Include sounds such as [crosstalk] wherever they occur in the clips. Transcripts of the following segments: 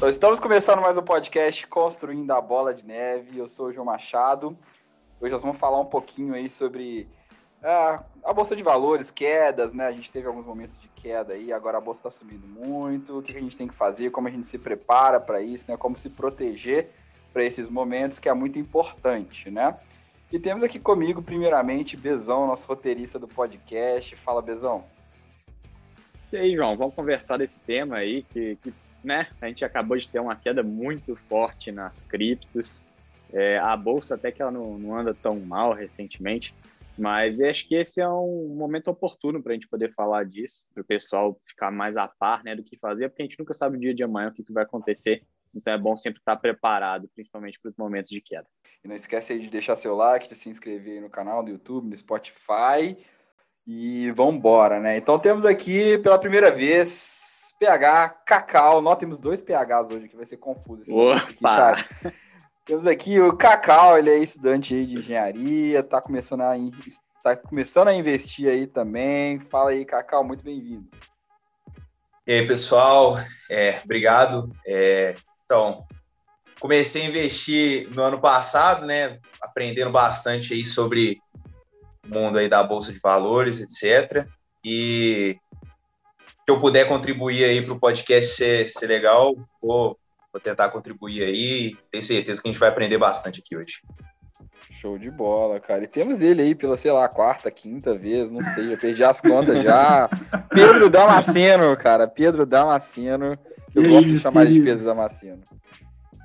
Então, estamos começando mais um podcast Construindo a Bola de Neve. Eu sou o João Machado. Hoje nós vamos falar um pouquinho aí sobre ah, a Bolsa de Valores, quedas, né? A gente teve alguns momentos de queda aí, agora a Bolsa está subindo muito. O que a gente tem que fazer, como a gente se prepara para isso, né? Como se proteger para esses momentos, que é muito importante, né? E temos aqui comigo, primeiramente, Bezão, nosso roteirista do podcast. Fala, Bezão. E aí, João, vamos conversar desse tema aí, que, que né, a gente acabou de ter uma queda muito forte nas criptos. É, a bolsa até que ela não, não anda tão mal recentemente, mas acho que esse é um momento oportuno para a gente poder falar disso, para o pessoal ficar mais a par né, do que fazer, porque a gente nunca sabe o dia de amanhã o que, que vai acontecer. Então é bom sempre estar preparado, principalmente para os momentos de queda. E não esquece aí de deixar seu like, de se inscrever no canal do YouTube, no Spotify. E vamos embora, né? Então temos aqui pela primeira vez PH Cacau. Nós temos dois PHs hoje que vai ser confuso esse aqui, cara. Temos aqui o Cacau, ele é estudante aí de engenharia, tá começando a, tá começando a investir aí também. Fala aí, Cacau, muito bem-vindo. E aí, pessoal, é, obrigado. É, então, comecei a investir no ano passado, né? Aprendendo bastante aí sobre o mundo aí da bolsa de valores, etc. E se eu puder contribuir aí para o podcast ser, ser legal, vou, vou tentar contribuir aí. Tenho certeza que a gente vai aprender bastante aqui hoje. Show de bola, cara. E temos ele aí pela, sei lá, quarta, quinta vez, não sei, eu perdi as contas já. [laughs] Pedro Damasceno, cara. Pedro Damasceno. Eu gosto de chamar queridos? de Pedro Damasceno.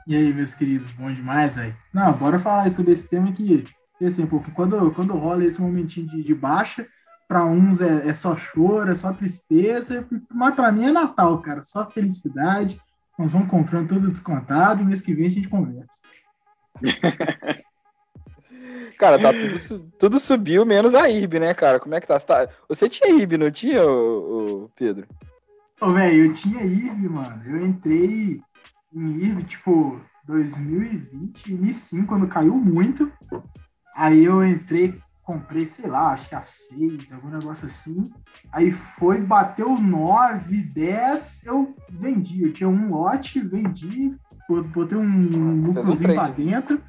E aí, meus queridos, bom demais, velho. Não, bora falar sobre esse tema que, assim, porque quando, quando rola esse momentinho de, de baixa, para uns é, é, só choro, é só tristeza, mas para mim é Natal, cara, só felicidade. Nós vamos comprando tudo descontado e mês que vem a gente conversa. [laughs] cara, tá tudo, tudo subiu, menos a IRB, né, cara? Como é que tá? Você, tá... Você tinha IRB, não tinha, ô, ô Pedro? Ô, velho, eu tinha IRB, mano. Eu entrei em IRB, tipo, 2020, 2005, quando caiu muito. Aí eu entrei, comprei, sei lá, acho que a 6, algum negócio assim. Aí foi, bateu 9, 10, eu vendi. Eu tinha um lote, vendi, botei um lucrozinho um pra dentro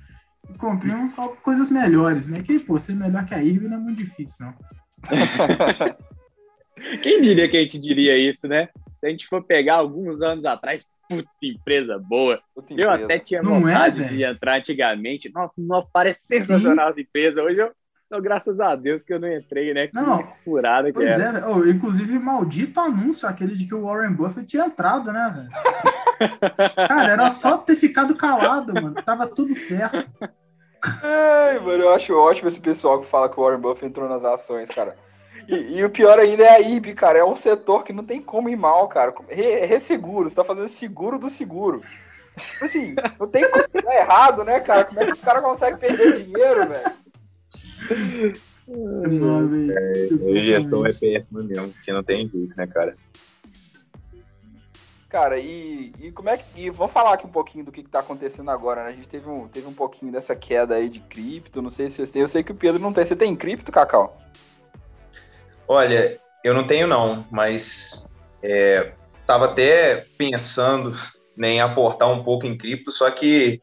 e comprei uns, coisas melhores, né? Que, pô, ser melhor que a IRB não é muito difícil, não. [laughs] Quem diria que a gente diria isso, né? Se a gente for pegar alguns anos atrás, puta empresa boa. Puta eu empresa. até tinha não é, vontade é, de entrar antigamente. Nossa, nossa parece sensacional essa empresa. Hoje eu, então, graças a Deus que eu não entrei, né? Que não, furada que pois era. é, oh, inclusive, maldito anúncio, aquele de que o Warren Buffett tinha entrado, né, velho? [laughs] Cara, era só ter ficado calado, mano. Tava tudo certo. Ai, mano, eu acho ótimo esse pessoal que fala que o Warren Buffett entrou nas ações, cara. E, e, o pior ainda é a IB, cara. É um setor que não tem como ir mal, cara. Resseguro, você tá fazendo seguro do seguro. Tipo assim, não tem como dar errado, né, cara? Como é que os caras conseguem perder dinheiro, velho? O gestor é péssimo mesmo, porque não tem jeito, né, cara? Cara, e, e como é que. E vamos falar aqui um pouquinho do que, que tá acontecendo agora, né? A gente teve um, teve um pouquinho dessa queda aí de cripto. Não sei se você tem. Eu sei que o Pedro não tem. Você tem cripto, Cacau? Olha, eu não tenho não, mas é, tava até pensando né, em aportar um pouco em cripto, só que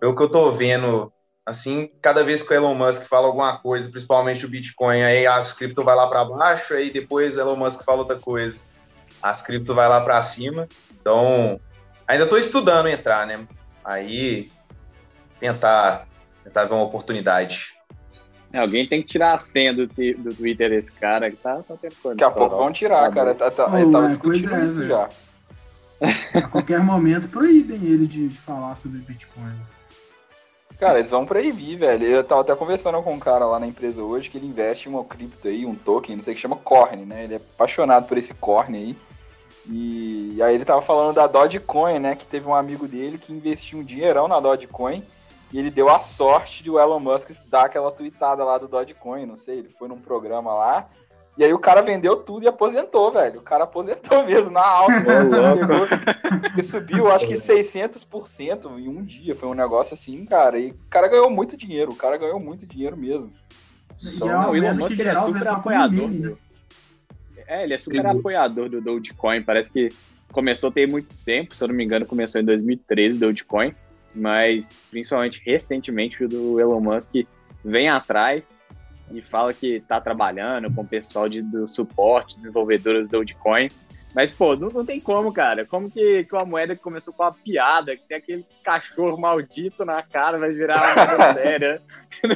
pelo que eu tô vendo, assim, cada vez que o Elon Musk fala alguma coisa, principalmente o Bitcoin, aí as cripto vai lá para baixo, aí depois o Elon Musk fala outra coisa, as cripto vai lá para cima. Então, ainda estou estudando entrar, né? Aí tentar tentar ver uma oportunidade. É, alguém tem que tirar a senha do, do Twitter desse cara que tá, tá tendo Daqui a pouco vão tirar, tá cara. Tá, tá, oh, ele tava é, discutindo é, isso já. A qualquer momento proíbem ele de, de falar sobre Bitcoin. Cara, eles vão proibir, velho. Eu tava até conversando com um cara lá na empresa hoje que ele investe uma cripto aí, um token, não sei que chama Corn, né? Ele é apaixonado por esse Corn aí. E aí ele tava falando da Dogecoin, né? Que teve um amigo dele que investiu um dinheirão na Dogecoin e ele deu a sorte de o Elon Musk dar aquela tweetada lá do Dogecoin, não sei, ele foi num programa lá. E aí o cara vendeu tudo e aposentou, velho. O cara aposentou [laughs] mesmo na alta. Né? e subiu, acho que 600% em um dia. Foi um negócio assim, cara. E o cara ganhou muito dinheiro. O cara ganhou muito dinheiro mesmo. Então, é o Elon Musk é super apoiador. Meme, né? É, ele é super apoiador do Dogecoin. Parece que começou a ter muito tempo, se eu não me engano, começou em 2013, Dogecoin, mas principalmente recentemente o do Elon Musk vem atrás e fala que está trabalhando com o pessoal de, do suporte, desenvolvedores do Dogecoin. Mas, pô, não, não tem como, cara. Como que, que uma moeda que começou com uma piada, que tem aquele cachorro maldito na cara, vai virar uma moeda [laughs] séria?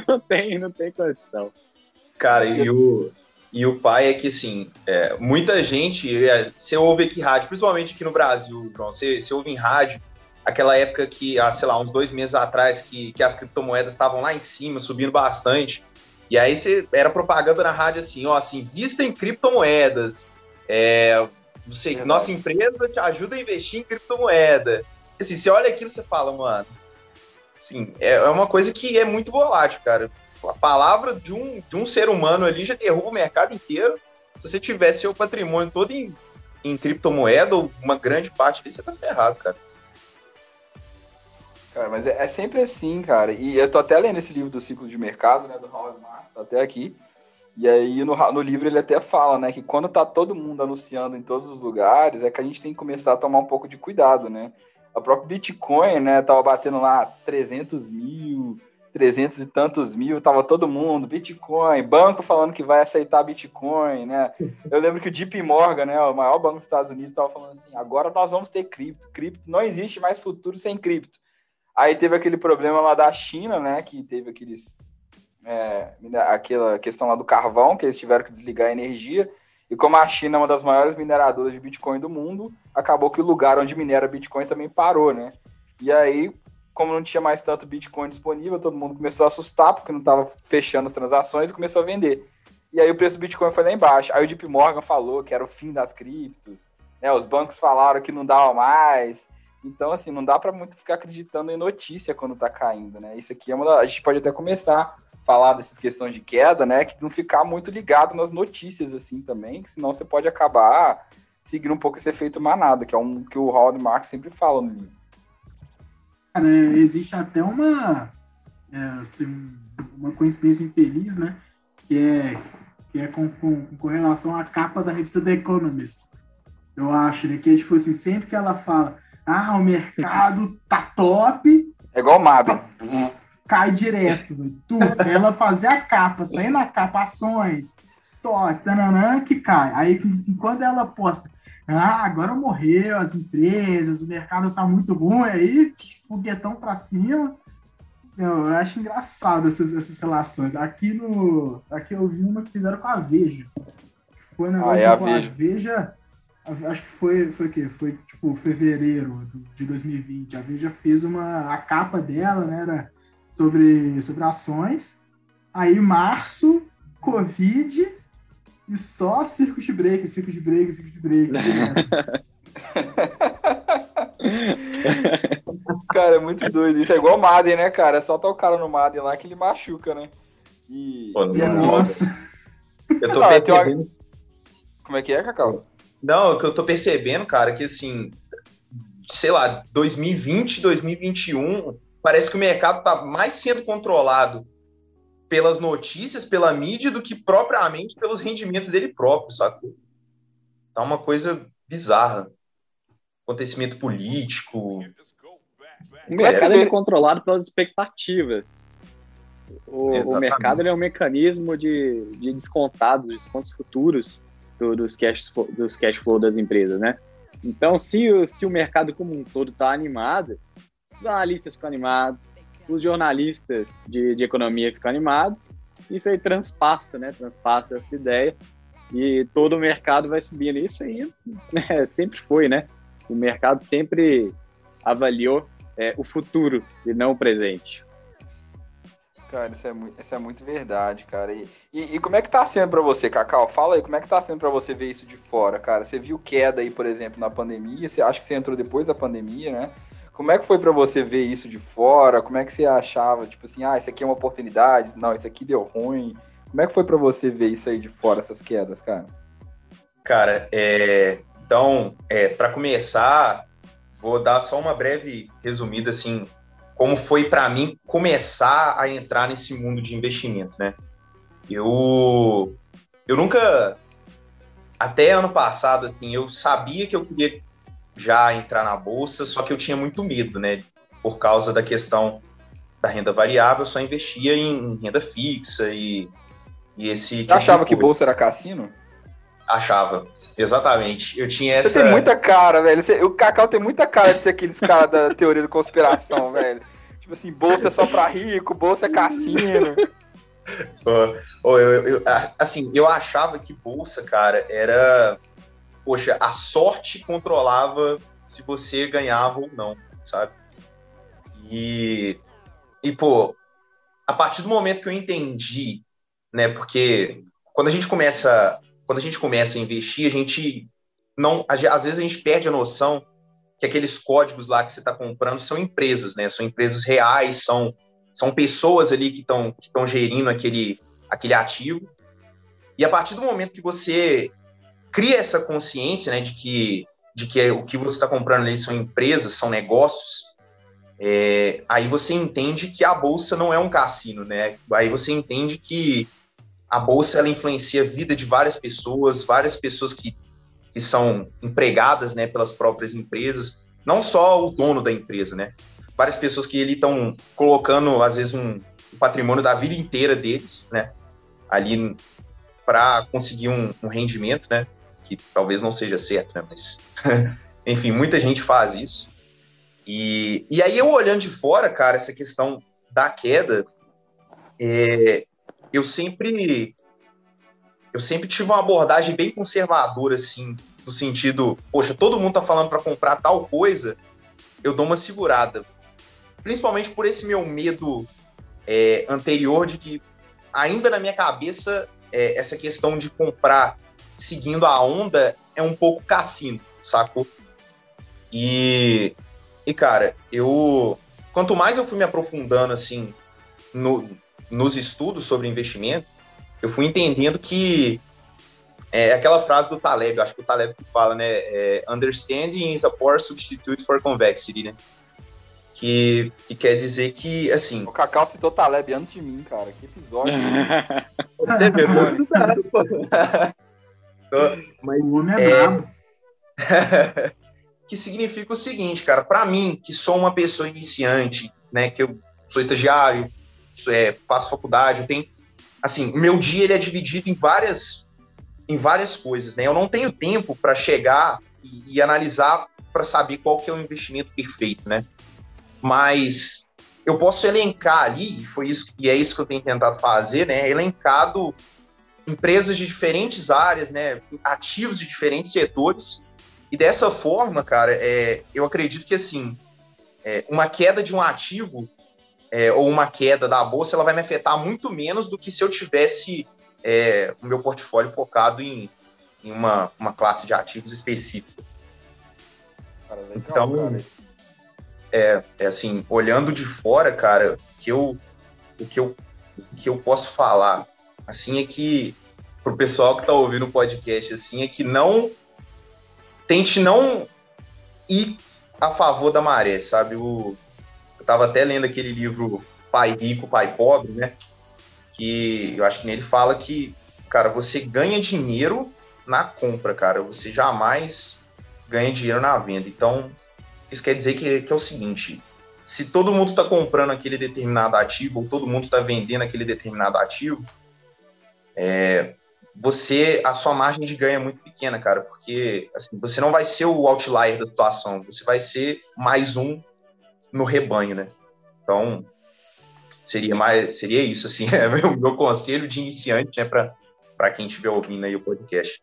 Não tem, não tem condição. Cara, e o, e o pai é que, assim, é, muita gente, é, você ouve aqui rádio, principalmente aqui no Brasil, João, você, você ouve em rádio, aquela época que, ah, sei lá, uns dois meses atrás, que, que as criptomoedas estavam lá em cima, subindo bastante, e aí você, era propaganda na rádio assim, ó, assim, vista em criptomoedas, é, você, nossa empresa te ajuda a investir em criptomoeda. Assim, você olha aquilo e você fala, mano, assim, é, é uma coisa que é muito volátil, cara a palavra de um, de um ser humano ali já derruba o mercado inteiro. Se você tivesse seu patrimônio todo em, em criptomoeda, ou uma grande parte disso, você tá ferrado, cara. Cara, mas é, é, sempre assim, cara. E eu tô até lendo esse livro do ciclo de mercado, né, do Howard Marks, tá até aqui. E aí no, no livro ele até fala, né, que quando tá todo mundo anunciando em todos os lugares, é que a gente tem que começar a tomar um pouco de cuidado, né? A própria Bitcoin, né, tava batendo lá 300 mil, 300 e tantos mil, tava todo mundo, Bitcoin, banco falando que vai aceitar Bitcoin, né? Eu lembro que o JP Morgan, né, o maior banco dos Estados Unidos, tava falando assim, agora nós vamos ter cripto, cripto, não existe mais futuro sem cripto. Aí teve aquele problema lá da China, né, que teve aqueles, é, aquela questão lá do carvão, que eles tiveram que desligar a energia, e como a China é uma das maiores mineradoras de Bitcoin do mundo, acabou que o lugar onde minera Bitcoin também parou, né? E aí como não tinha mais tanto Bitcoin disponível, todo mundo começou a assustar porque não estava fechando as transações e começou a vender. E aí o preço do Bitcoin foi lá embaixo. Aí o JP Morgan falou que era o fim das criptos, né? Os bancos falaram que não dava mais. Então, assim, não dá para muito ficar acreditando em notícia quando tá caindo, né? Isso aqui é uma. A gente pode até começar a falar dessas questões de queda, né? Que não ficar muito ligado nas notícias, assim, também, que senão você pode acabar seguindo um pouco esse efeito manada, que é um que o Howard Marks sempre fala no livro né, existe até uma, é, assim, uma coincidência infeliz, né? Que é, que é com, com, com, relação à capa da revista The Economist. Eu acho, né? Que é tipo assim, sempre que ela fala, ah, o mercado tá top. É igual Mab. Cai direto, tu, ela fazer a capa, sair na capa, ações, estoque, tananã, que cai. Aí quando ela posta, ah, agora morreu as empresas, o mercado tá muito ruim, aí foguetão para cima. Eu, eu, acho engraçado essas, essas relações. Aqui no. Aqui eu vi uma que fizeram com a Veja. Foi um negócio ah, é a com Veja. a Veja. Acho que foi, foi o quê? Foi tipo fevereiro de 2020. A Veja fez uma. A capa dela, né? Era sobre, sobre ações. Aí, março, Covid e só circuit break, circuit break, circuit break. [laughs] cara, é muito doido. Isso é igual Madden, né, cara? É só tá o cara no Madden lá que ele machuca, né? E. Pô, e é nossa. Eu tô não, percebendo. Uma... Como é que é, Cacau? Não, o que eu tô percebendo, cara, é que assim, sei lá, 2020, 2021, parece que o mercado tá mais sendo controlado pelas notícias, pela mídia, do que propriamente pelos rendimentos dele próprio, sabe? Tá uma coisa bizarra. Acontecimento político. O mercado é controlado pelas expectativas. O, o mercado é um mecanismo de, de descontados, descontos futuros do, dos, cash, dos cash flow das empresas, né? Então, se, se o mercado como um todo está animado, os analistas ficam animados, os jornalistas de, de economia ficam animados, isso aí transpassa, né? Transpassa essa ideia e todo o mercado vai subindo. Isso aí né, [laughs] sempre foi, né? O mercado sempre avaliou é, o futuro e não o presente. Cara, isso é muito, isso é muito verdade, cara. E, e, e como é que tá sendo para você, Cacau? Fala aí, como é que tá sendo para você ver isso de fora, cara? Você viu queda aí, por exemplo, na pandemia? Você acha que você entrou depois da pandemia, né? Como é que foi para você ver isso de fora? Como é que você achava, tipo assim, ah, isso aqui é uma oportunidade, não, isso aqui deu ruim. Como é que foi para você ver isso aí de fora, essas quedas, cara? Cara, é... então, é, para começar, vou dar só uma breve resumida, assim, como foi para mim começar a entrar nesse mundo de investimento, né? Eu, eu nunca, até ano passado, assim, eu sabia que eu queria já entrar na bolsa, só que eu tinha muito medo, né? Por causa da questão da renda variável, eu só investia em renda fixa e, e esse. Tipo achava que bolsa era cassino? Achava, exatamente. Eu tinha essa. Você tem muita cara, velho. Você, o Cacau tem muita cara de ser aqueles caras da teoria da conspiração, [laughs] velho. Tipo assim, bolsa é só pra rico, bolsa é cassino. oh, eu, eu, assim, eu achava que bolsa, cara, era. Poxa, a sorte controlava se você ganhava ou não, sabe? E, e pô, a partir do momento que eu entendi, né? Porque quando a gente começa, quando a gente começa a investir, a gente não, às vezes a gente perde a noção que aqueles códigos lá que você está comprando são empresas, né? São empresas reais, são são pessoas ali que estão que gerindo aquele aquele ativo. E a partir do momento que você cria essa consciência, né, de que de que o que você está comprando ali são empresas, são negócios, é, aí você entende que a bolsa não é um cassino, né? Aí você entende que a bolsa ela influencia a vida de várias pessoas, várias pessoas que, que são empregadas, né, pelas próprias empresas, não só o dono da empresa, né? Várias pessoas que ele estão colocando às vezes um, um patrimônio da vida inteira deles, né? Ali para conseguir um, um rendimento, né? Que talvez não seja certo, né? Mas [laughs] enfim, muita gente faz isso. E, e aí eu olhando de fora, cara, essa questão da queda, é, eu sempre eu sempre tive uma abordagem bem conservadora, assim, no sentido, poxa, todo mundo tá falando para comprar tal coisa, eu dou uma segurada. Principalmente por esse meu medo é, anterior de que, ainda na minha cabeça, é, essa questão de comprar seguindo a onda é um pouco cassino, sacou? E e, cara, eu. Quanto mais eu fui me aprofundando, assim, no, nos estudos sobre investimento, eu fui entendendo que é aquela frase do Taleb, eu acho que o Taleb que fala, né? É, Understanding is a poor substitute for convexity, né? Que, que quer dizer que, assim... O Cacau citou Taleb antes de mim, cara. Que episódio. [laughs] Você [laughs] Mas, o homem é, é... brabo. [laughs] que significa o seguinte, cara, para mim, que sou uma pessoa iniciante, né, que eu sou estagiário, é, faço faculdade, eu tenho, assim, o meu dia ele é dividido em várias, em várias coisas, né, eu não tenho tempo para chegar e, e analisar para saber qual que é o investimento perfeito, né, mas eu posso elencar ali, e foi isso e é isso que eu tenho tentado fazer, né, elencado empresas de diferentes áreas, né, ativos de diferentes setores. E dessa forma, cara, é, eu acredito que assim, é, uma queda de um ativo é, ou uma queda da bolsa, ela vai me afetar muito menos do que se eu tivesse é, o meu portfólio focado em, em uma, uma classe de ativos específica. Cara, legal, então, cara. É, é assim, olhando de fora, cara, que eu, o que eu, o que eu posso falar, assim, é que pro pessoal que tá ouvindo o podcast, assim, é que não tente não ir a favor da maré, sabe? O, estava até lendo aquele livro Pai Rico, Pai Pobre, né? Que eu acho que nele fala que, cara, você ganha dinheiro na compra, cara. Você jamais ganha dinheiro na venda. Então, isso quer dizer que, que é o seguinte: se todo mundo está comprando aquele determinado ativo, ou todo mundo está vendendo aquele determinado ativo, é, você a sua margem de ganho é muito pequena, cara, porque assim, você não vai ser o outlier da situação, você vai ser mais um no rebanho, né? Então, seria mais seria isso assim, [laughs] é meu, meu conselho de iniciante, né, para para quem estiver ouvindo aí o podcast.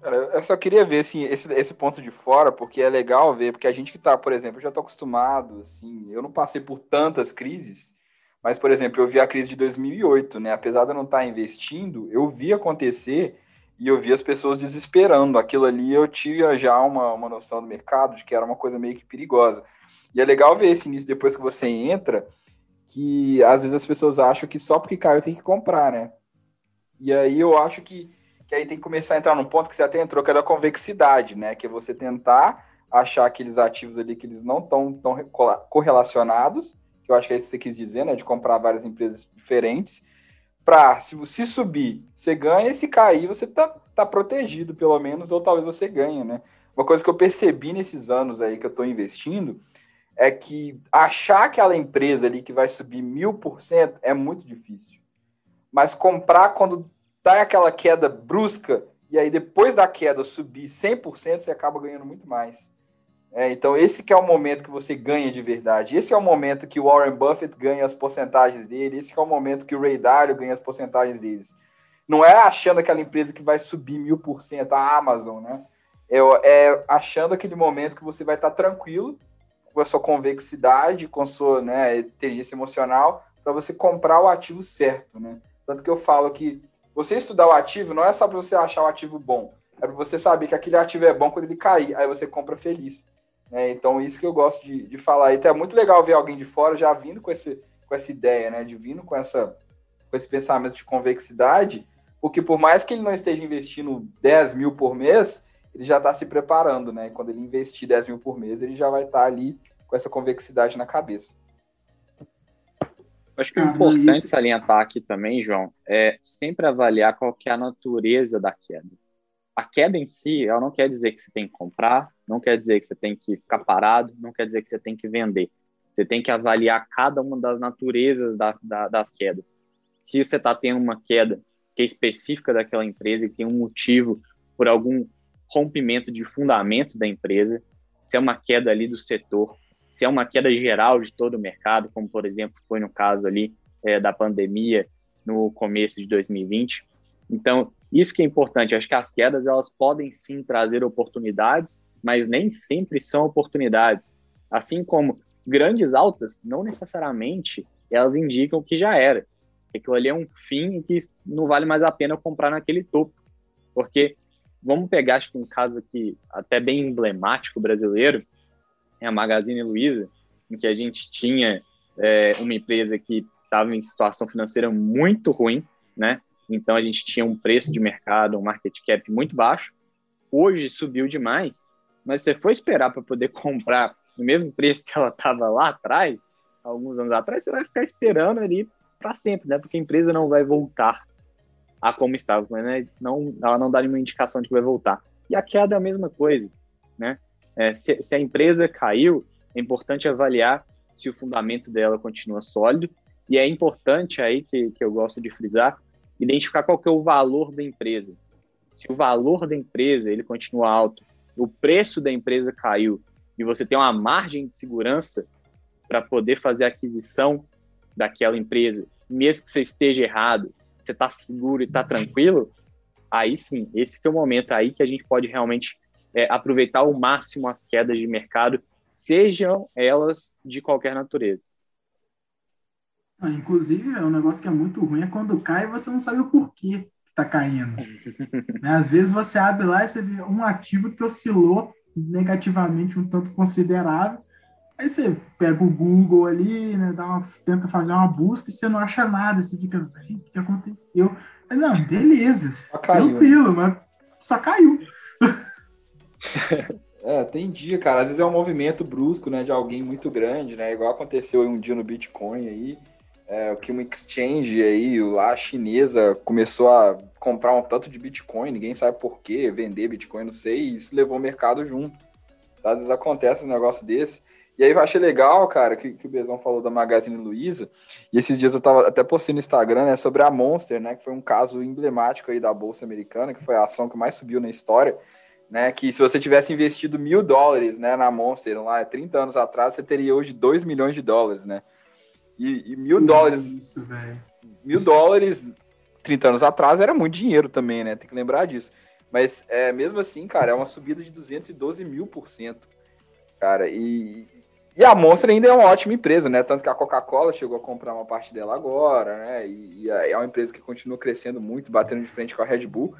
Cara, eu só queria ver assim, esse, esse ponto de fora, porque é legal ver, porque a gente que tá, por exemplo, eu já tô acostumado, assim, eu não passei por tantas crises, mas, por exemplo, eu vi a crise de 2008, né? Apesar de eu não estar investindo, eu vi acontecer e eu vi as pessoas desesperando. Aquilo ali eu tinha já uma, uma noção do mercado de que era uma coisa meio que perigosa. E é legal ver esse início depois que você entra, que às vezes as pessoas acham que só porque caiu tem que comprar, né? E aí eu acho que, que aí tem que começar a entrar num ponto que você até entrou, que é da convexidade, né? Que é você tentar achar aqueles ativos ali que eles não estão tão correlacionados que eu acho que é isso que você quis dizer, né? De comprar várias empresas diferentes. Para, se, se subir, você ganha, e se cair, você tá, tá protegido, pelo menos, ou talvez você ganhe, né? uma coisa que eu percebi nesses anos aí que eu estou investindo é que achar aquela empresa ali que vai subir mil por cento é muito difícil. Mas comprar quando tá aquela queda brusca e aí depois da queda subir 100%, você acaba ganhando muito mais. É, então esse que é o momento que você ganha de verdade. Esse é o momento que o Warren Buffett ganha as porcentagens dele. Esse é o momento que o Ray Dalio ganha as porcentagens deles. Não é achando aquela empresa que vai subir mil por cento, a Amazon, né? É, é, achando aquele momento que você vai estar tranquilo com a sua convexidade, com a sua né, inteligência emocional, para você comprar o ativo certo, né? Tanto que eu falo que você estudar o ativo não é só para você achar o ativo bom, é para você saber que aquele ativo é bom quando ele cair, aí você compra feliz. Né? Então, isso que eu gosto de, de falar. Então, é muito legal ver alguém de fora já vindo com, esse, com essa ideia, né? De vindo com, essa, com esse pensamento de convexidade, porque por mais que ele não esteja investindo 10 mil por mês, ele já está se preparando, né? quando ele investir 10 mil por mês, ele já vai estar tá ali com essa convexidade na cabeça. Acho que o importante isso... salientar aqui também, João, é sempre avaliar qual que é a natureza da queda. A queda em si, ela não quer dizer que você tem que comprar, não quer dizer que você tem que ficar parado, não quer dizer que você tem que vender. Você tem que avaliar cada uma das naturezas da, da, das quedas. Se você está tendo uma queda que é específica daquela empresa e tem um motivo por algum rompimento de fundamento da empresa, se é uma queda ali do setor, se é uma queda geral de todo o mercado, como por exemplo foi no caso ali é, da pandemia no começo de 2020. Então, isso que é importante. acho que as quedas elas podem sim trazer oportunidades, mas nem sempre são oportunidades. Assim como grandes altas, não necessariamente elas indicam que já era. Aquilo ali é um fim que não vale mais a pena comprar naquele topo. Porque vamos pegar, acho que um caso aqui até bem emblemático brasileiro, é a Magazine Luiza, em que a gente tinha é, uma empresa que estava em situação financeira muito ruim, né? Então a gente tinha um preço de mercado, um market cap muito baixo. Hoje subiu demais, mas você for esperar para poder [laughs] comprar no mesmo preço que ela estava lá atrás, alguns anos atrás, você vai ficar esperando ali para sempre, né? Porque a empresa não vai voltar a como estava, né? Não, ela não dá nenhuma indicação de que vai voltar. E a queda é a mesma coisa, né? É, se, se, a empresa caiu, é importante avaliar se o fundamento dela continua sólido e é importante aí que, que eu gosto de frisar identificar qual que é o valor da empresa. Se o valor da empresa ele continua alto, o preço da empresa caiu e você tem uma margem de segurança para poder fazer a aquisição daquela empresa, mesmo que você esteja errado, você está seguro e está tranquilo, aí sim, esse que é o momento aí que a gente pode realmente é, aproveitar ao máximo as quedas de mercado, sejam elas de qualquer natureza. Ah, inclusive, é um negócio que é muito ruim é quando cai você não sabe o porquê que está caindo. [laughs] né? Às vezes você abre lá e você vê um ativo que oscilou negativamente um tanto considerável, Aí você pega o Google ali, né, dá uma, tenta fazer uma busca e você não acha nada, você fica, o que aconteceu? Aí, não, beleza, tranquilo, mas só caiu. [laughs] É, tem dia, cara. Às vezes é um movimento brusco, né, de alguém muito grande, né? Igual aconteceu um dia no Bitcoin aí, é, que uma exchange aí, lá chinesa, começou a comprar um tanto de Bitcoin, ninguém sabe por quê, vender Bitcoin, não sei, e isso levou o mercado junto. Às vezes acontece um negócio desse. E aí eu achei legal, cara, que, que o Bezão falou da Magazine Luiza. E esses dias eu tava até postando no Instagram, né, sobre a Monster, né, que foi um caso emblemático aí da Bolsa Americana, que foi a ação que mais subiu na história, né, que se você tivesse investido mil dólares, né, na Monster lá 30 anos atrás, você teria hoje 2 milhões de dólares, né. E, e mil dólares... Isso, mil dólares 30 anos atrás era muito dinheiro também, né, tem que lembrar disso. Mas é, mesmo assim, cara, é uma subida de 212 mil por cento, cara, e, e a Monster ainda é uma ótima empresa, né? Tanto que a Coca-Cola chegou a comprar uma parte dela agora, né? E, e, é uma empresa que continua crescendo muito, batendo de frente com a Red Bull.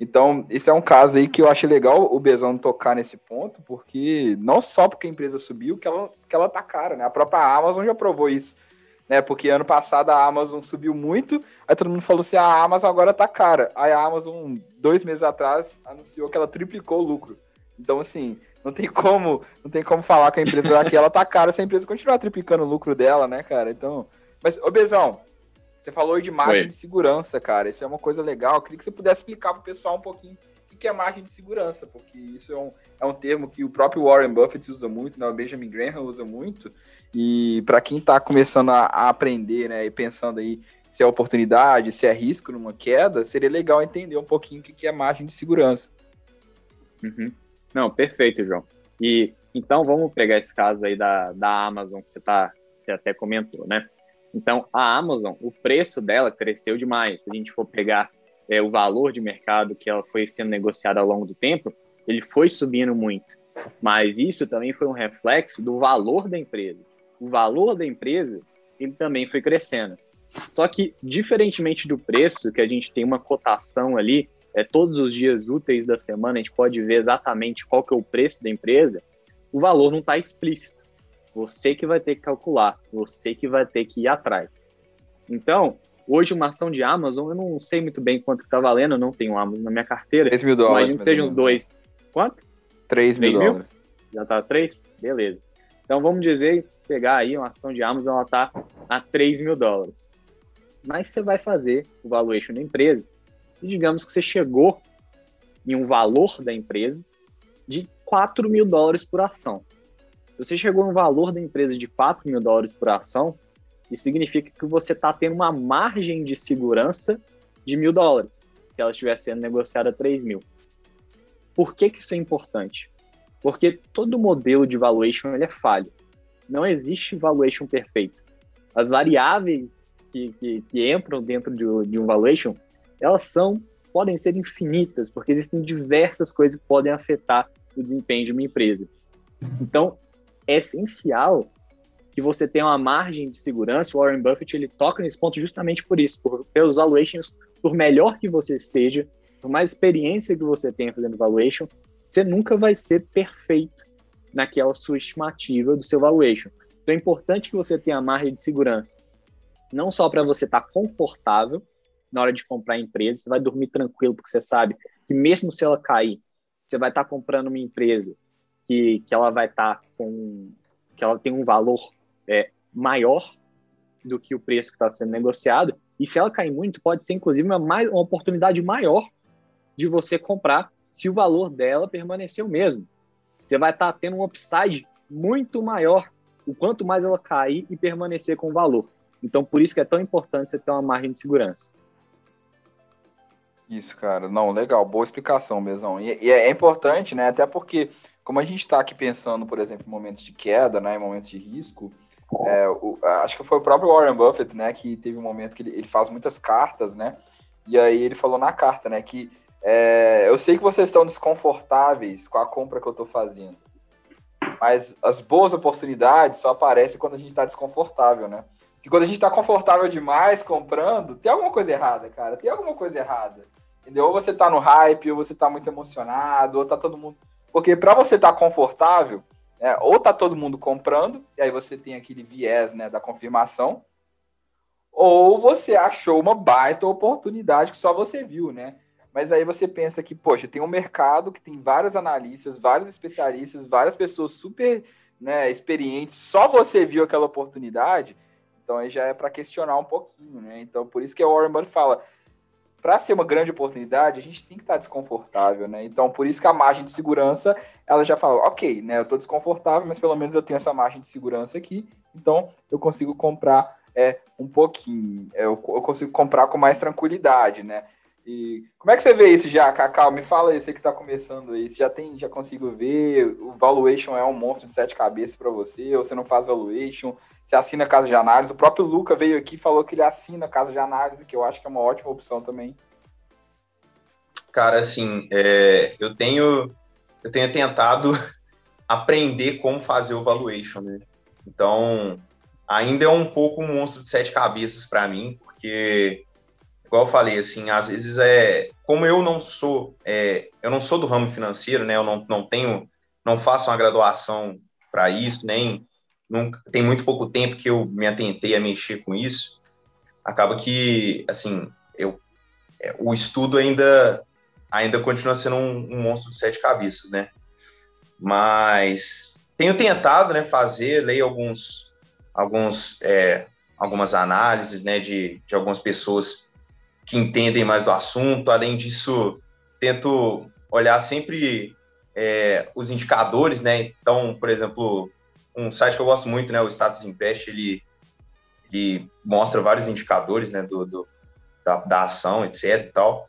Então, esse é um caso aí que eu achei legal o Bezão tocar nesse ponto, porque não só porque a empresa subiu, que ela, que ela tá cara, né? A própria Amazon já provou isso, né? Porque ano passado a Amazon subiu muito, aí todo mundo falou assim, ah, a Amazon agora tá cara. Aí a Amazon, dois meses atrás, anunciou que ela triplicou o lucro. Então, assim, não tem como, não tem como falar que a empresa daqui ela tá cara se a empresa continuar triplicando o lucro dela, né, cara? Então, mas ô Bezão, você falou de margem Oi. de segurança, cara. Isso é uma coisa legal. Eu queria que você pudesse explicar pro pessoal um pouquinho o que é margem de segurança, porque isso é um, é um termo que o próprio Warren Buffett usa muito, né? o Benjamin Graham usa muito, e para quem está começando a, a, aprender, né, e pensando aí se é oportunidade, se é risco numa queda, seria legal entender um pouquinho o que é margem de segurança. Uhum. Não, perfeito, João. E então vamos pegar esse caso aí da, da Amazon que você, tá, você até comentou, né? Então a Amazon, o preço dela cresceu demais. Se a gente for pegar é, o valor de mercado que ela foi sendo negociada ao longo do tempo, ele foi subindo muito. Mas isso também foi um reflexo do valor da empresa. O valor da empresa ele também foi crescendo. Só que, diferentemente do preço, que a gente tem uma cotação ali, é, todos os dias úteis da semana, a gente pode ver exatamente qual que é o preço da empresa, o valor não está explícito. Você que vai ter que calcular, você que vai ter que ir atrás. Então, hoje uma ação de Amazon, eu não sei muito bem quanto está valendo, eu não tenho Amazon na minha carteira. 3 mil dólares. Mas sejam uns dois. Quanto? 3 mil, mil dólares. Já está 3? Beleza. Então vamos dizer, pegar aí uma ação de Amazon, ela está a 3 mil dólares mas você vai fazer o valuation da empresa e digamos que você chegou em um valor da empresa de 4 mil dólares por ação. Se você chegou no valor da empresa de 4 mil dólares por ação, isso significa que você está tendo uma margem de segurança de mil dólares, se ela estiver sendo negociada a 3 mil. Por que, que isso é importante? Porque todo modelo de valuation ele é falho. Não existe valuation perfeito. As variáveis que, que, que entram dentro de, de um valuation, elas são podem ser infinitas, porque existem diversas coisas que podem afetar o desempenho de uma empresa. Então, é essencial que você tenha uma margem de segurança. O Warren Buffett ele toca nesse ponto justamente por isso, por pelos valuations, por melhor que você seja, por mais experiência que você tenha fazendo valuation, você nunca vai ser perfeito naquela sua estimativa do seu valuation. Então é importante que você tenha a margem de segurança não só para você estar tá confortável na hora de comprar a empresa, você vai dormir tranquilo, porque você sabe que mesmo se ela cair, você vai estar tá comprando uma empresa que, que ela vai estar tá com. que ela tem um valor é, maior do que o preço que está sendo negociado. E se ela cair muito, pode ser inclusive uma, mais, uma oportunidade maior de você comprar se o valor dela permanecer o mesmo. Você vai estar tá tendo um upside muito maior o quanto mais ela cair e permanecer com o valor. Então, por isso que é tão importante você ter uma margem de segurança. Isso, cara. Não, legal. Boa explicação, mesmo. E, e é, é importante, né? Até porque, como a gente está aqui pensando, por exemplo, em momentos de queda, né? Em momentos de risco, é, o, acho que foi o próprio Warren Buffett, né? Que teve um momento que ele, ele faz muitas cartas, né? E aí ele falou na carta, né? Que é, eu sei que vocês estão desconfortáveis com a compra que eu estou fazendo. Mas as boas oportunidades só aparecem quando a gente está desconfortável, né? Que quando a gente tá confortável demais comprando, tem alguma coisa errada, cara. Tem alguma coisa errada. Entendeu? Ou você tá no hype, ou você tá muito emocionado, ou tá todo mundo. Porque para você estar tá confortável, né, ou tá todo mundo comprando, e aí você tem aquele viés né, da confirmação, ou você achou uma baita oportunidade que só você viu, né? Mas aí você pensa que, poxa, tem um mercado que tem vários analistas, vários especialistas, várias pessoas super né, experientes, só você viu aquela oportunidade então aí já é para questionar um pouquinho, né? Então por isso que o Warren Buffett fala, para ser uma grande oportunidade, a gente tem que estar tá desconfortável, né? Então por isso que a margem de segurança, ela já fala, ok, né? Eu estou desconfortável, mas pelo menos eu tenho essa margem de segurança aqui, então eu consigo comprar é, um pouquinho, eu, eu consigo comprar com mais tranquilidade, né? E como é que você vê isso já, Cacau? Me fala aí, você que está começando aí, você já tem, já consigo ver, o valuation é um monstro de sete cabeças para você, ou você não faz valuation, você assina casa de análise. O próprio Luca veio aqui e falou que ele assina casa de análise, que eu acho que é uma ótima opção também. Cara, assim, é, eu tenho eu tenho tentado [laughs] aprender como fazer o valuation, né? Então, ainda é um pouco um monstro de sete cabeças para mim, porque igual eu falei, assim, às vezes é como eu não sou é, eu não sou do ramo financeiro, né? Eu não, não tenho não faço uma graduação para isso, nem nunca, tem muito pouco tempo que eu me atentei a mexer com isso, acaba que, assim, eu, é, o estudo ainda, ainda continua sendo um, um monstro de sete cabeças, né? Mas tenho tentado, né, fazer, leio alguns, alguns, é, algumas análises, né, de, de algumas pessoas que entendem mais do assunto. Além disso, tento olhar sempre é, os indicadores, né? Então, por exemplo, um site que eu gosto muito, né, o Status Invest, ele, ele mostra vários indicadores, né, do, do da, da, ação, etc e tal.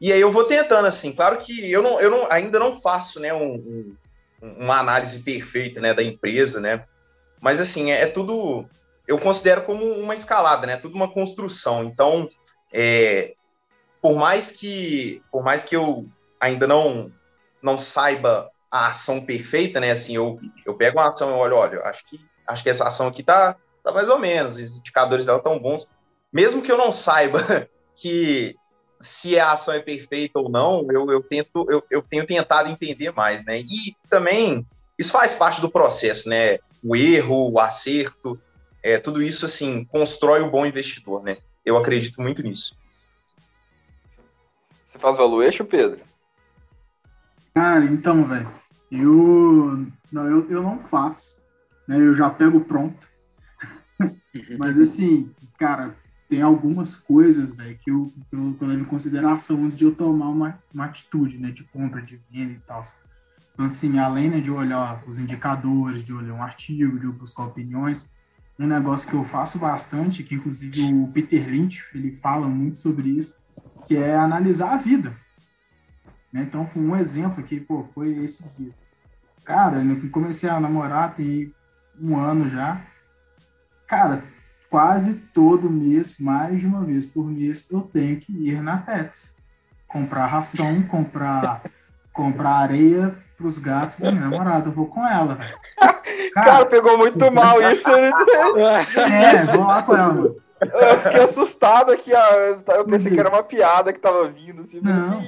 E aí eu vou tentando, assim, claro que eu, não, eu não, ainda não faço, né, um, um, uma análise perfeita, né, da empresa, né, mas, assim, é, é, tudo, eu considero como uma escalada, né, tudo uma construção. Então, é, por mais que, por mais que eu ainda não, não saiba a ação perfeita, né? Assim, eu, eu pego uma ação e olho, olha, acho que, acho que essa ação aqui tá, tá mais ou menos, os indicadores dela tão bons. Mesmo que eu não saiba [laughs] que se a ação é perfeita ou não, eu, eu tento, eu, eu tenho tentado entender mais, né? E também isso faz parte do processo, né? O erro, o acerto, é, tudo isso assim constrói o bom investidor, né? Eu acredito muito nisso. Você faz valuation, Pedro? Cara, então, velho, eu não, eu, eu não faço, né? Eu já pego pronto. Mas assim, cara, tem algumas coisas, velho, que eu, que eu, levo em consideração antes de eu tomar uma, uma atitude, né, de compra, de venda e tal. Então, assim, além né, de olhar os indicadores, de olhar um artigo, de buscar opiniões, um negócio que eu faço bastante, que inclusive o Peter Lynch, ele fala muito sobre isso, que é analisar a vida. Né? Então, um exemplo aqui, pô, foi esse dia. Cara, eu comecei a namorar tem um ano já. Cara, quase todo mês, mais de uma vez por mês, eu tenho que ir na Pets. Comprar ração, comprar, comprar areia para os gatos da minha namorada. Eu vou com ela. [laughs] Cara, cara, pegou muito [laughs] mal isso. Né? é, vou lá com ela, mano. Eu fiquei assustado aqui, eu pensei que era uma piada que tava vindo. Assim, não.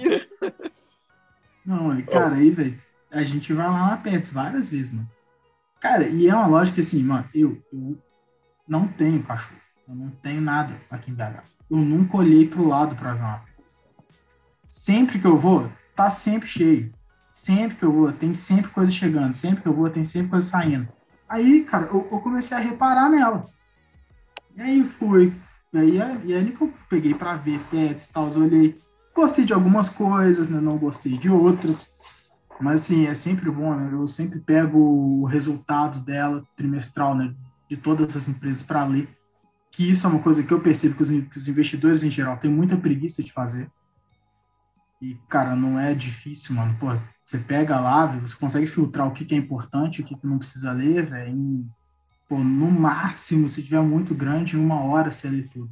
Não, cara, aí, velho, a gente vai lá na Pets várias vezes, mano. Cara, e é uma lógica assim, mano, eu, eu não tenho cachorro. Eu não tenho nada aqui em BH. Eu nunca olhei pro lado pra ver uma Pets. Sempre que eu vou, tá sempre cheio. Sempre que eu vou, tem sempre coisa chegando. Sempre que eu vou, tem sempre coisa saindo. Aí, cara, eu, eu comecei a reparar nela. E aí fui. E aí, e aí eu peguei para ver pets e tal, olhei. Gostei de algumas coisas, né? Não gostei de outras. Mas, assim, é sempre bom, né? Eu sempre pego o resultado dela trimestral, né? De todas as empresas para ler. Que isso é uma coisa que eu percebo que os, que os investidores, em geral, têm muita preguiça de fazer. E, cara, não é difícil, mano. Pô, você pega lá, você consegue filtrar o que, que é importante, o que, que não precisa ler, velho. No máximo, se tiver muito grande, em uma hora você lê tudo.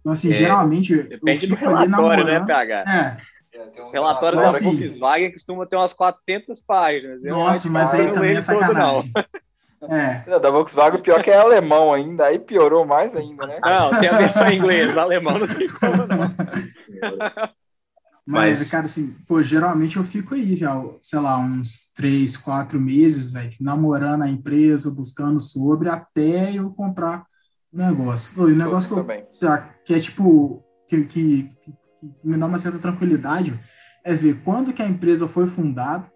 Então, assim, é, geralmente. Depende do relatório, né, PH? É. É, relatório da assim, Volkswagen costuma ter umas 400 páginas. Nossa, mas aí também é sacanagem. Todo, [laughs] é. Da Volkswagen, pior que é alemão ainda, aí piorou mais ainda, né? Não, tem a versão em inglês, alemão não tem como, não. [laughs] Mas, Mas, cara, assim, pô, geralmente eu fico aí já, sei lá, uns três, quatro meses, velho, namorando a empresa, buscando sobre, até eu comprar o negócio. o negócio que, eu, que é tipo, que, que, que, me dá uma certa tranquilidade, é ver quando que a empresa foi fundada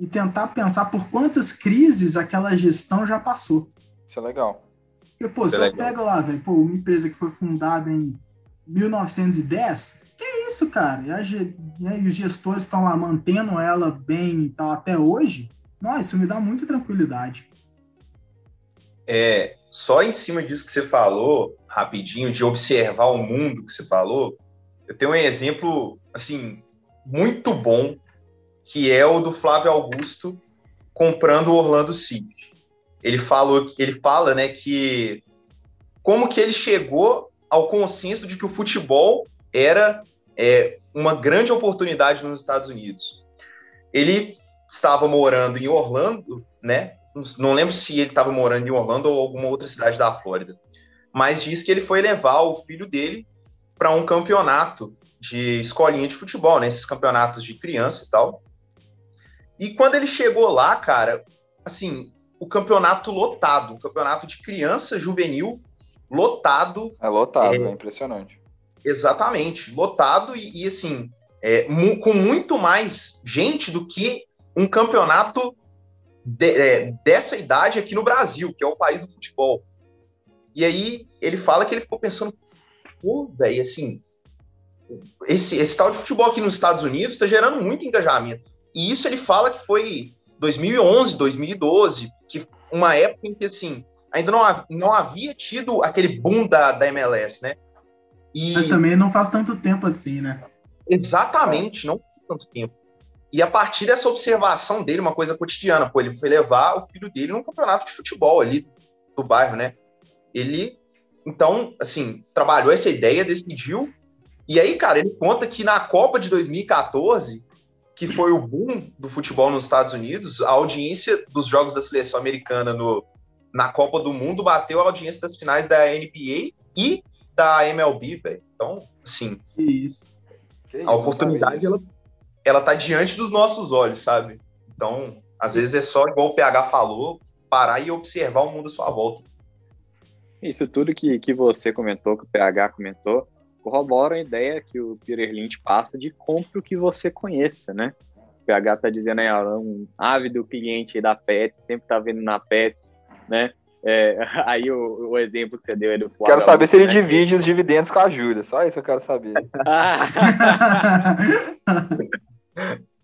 e tentar pensar por quantas crises aquela gestão já passou. Isso é legal. Porque, pô, Isso se é eu pego lá, velho, pô, uma empresa que foi fundada em 1910, isso, cara? E, a, e os gestores estão lá mantendo ela bem e tal até hoje. Nossa, isso me dá muita tranquilidade. É, só em cima disso que você falou, rapidinho, de observar o mundo que você falou, eu tenho um exemplo, assim, muito bom, que é o do Flávio Augusto comprando o Orlando City. Ele falou, ele fala, né, que como que ele chegou ao consenso de que o futebol era é, uma grande oportunidade nos Estados Unidos. Ele estava morando em Orlando, né? Não lembro se ele estava morando em Orlando ou alguma outra cidade da Flórida, mas diz que ele foi levar o filho dele para um campeonato de escolinha de futebol, né? Esses campeonatos de criança e tal. E quando ele chegou lá, cara, assim, o campeonato lotado, o campeonato de criança juvenil lotado. É lotado, é, é impressionante. Exatamente, lotado e, e assim, é, mu com muito mais gente do que um campeonato de, é, dessa idade aqui no Brasil, que é o país do futebol. E aí ele fala que ele ficou pensando, pô, velho, assim, esse, esse tal de futebol aqui nos Estados Unidos está gerando muito engajamento. E isso ele fala que foi 2011, 2012, que uma época em que, assim, ainda não, não havia tido aquele boom da, da MLS, né? E... Mas também não faz tanto tempo assim, né? Exatamente, não faz tanto tempo. E a partir dessa observação dele, uma coisa cotidiana, pô, ele foi levar o filho dele num campeonato de futebol ali do bairro, né? Ele, então, assim, trabalhou essa ideia, decidiu. E aí, cara, ele conta que na Copa de 2014, que foi o boom do futebol nos Estados Unidos, a audiência dos jogos da seleção americana no, na Copa do Mundo bateu a audiência das finais da NBA e da MLB, velho. Então, assim. Que isso. Que a oportunidade, ela, ela tá diante dos nossos olhos, sabe? Então, às vezes é só, igual o PH falou, parar e observar o mundo à sua volta. Isso tudo que, que você comentou, que o PH comentou, corrobora a ideia que o Peter Lynch passa de compre o que você conheça, né? O PH tá dizendo aí, ó, um ávido cliente da Pets, sempre tá vendo na Pets, né? É, [laughs] aí o, o, exemplo que você deu é do Flávio. Quero saber se ele né? divide os dividendos com a Júlia, só isso eu quero saber. [laughs] [laughs]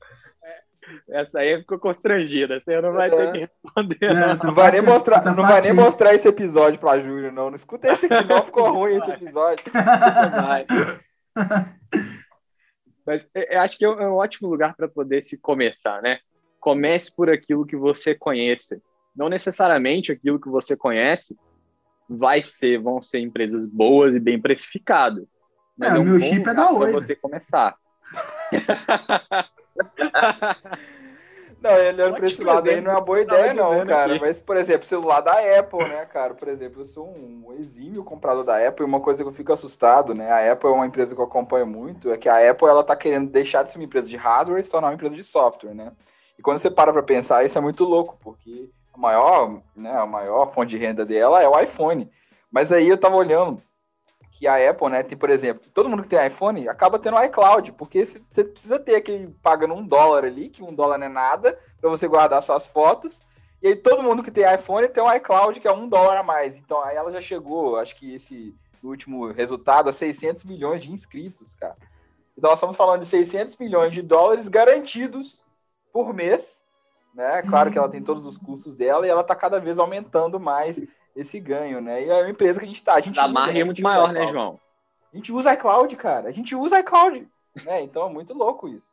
Essa aí ficou constrangida, você não vai é. ter que responder. É, não, não vai, nem mostrar, não vai nem mostrar esse episódio pra Júlia, não. Não escuta esse aqui, não. Ficou ruim esse episódio. Mas eu acho que é, é um ótimo lugar para poder se começar, né? Comece por aquilo que você conhece não necessariamente aquilo que você conhece vai ser, vão ser empresas boas e bem precificadas. Mas é, o é um meu chip é da Oi. você começar. [laughs] Não, olhando pra esse lado aí não é uma boa ideia, não, cara. Aqui. Mas, por exemplo, celular da Apple, né, cara? Por exemplo, eu sou um exímio comprador da Apple e uma coisa que eu fico assustado, né? A Apple é uma empresa que eu acompanho muito, é que a Apple, ela tá querendo deixar de ser uma empresa de hardware e se tornar uma empresa de software, né? E quando você para pra pensar, isso é muito louco, porque a maior, né, a maior fonte de renda dela é o iPhone. Mas aí eu tava olhando que a Apple, né, tem, por exemplo, todo mundo que tem iPhone acaba tendo iCloud, porque você precisa ter aquele pagando um dólar ali, que um dólar não é nada, para você guardar suas fotos. E aí todo mundo que tem iPhone tem o iCloud, que é um dólar a mais. Então aí ela já chegou, acho que esse último resultado, a 600 milhões de inscritos, cara. Então nós estamos falando de 600 milhões de dólares garantidos por mês né? Claro que ela tem todos os custos dela e ela está cada vez aumentando mais esse ganho, né? E é uma empresa que a gente está. A gente a margem é muito maior, né, João? A gente usa iCloud, cara. A gente usa iCloud. Né? Então é muito louco isso.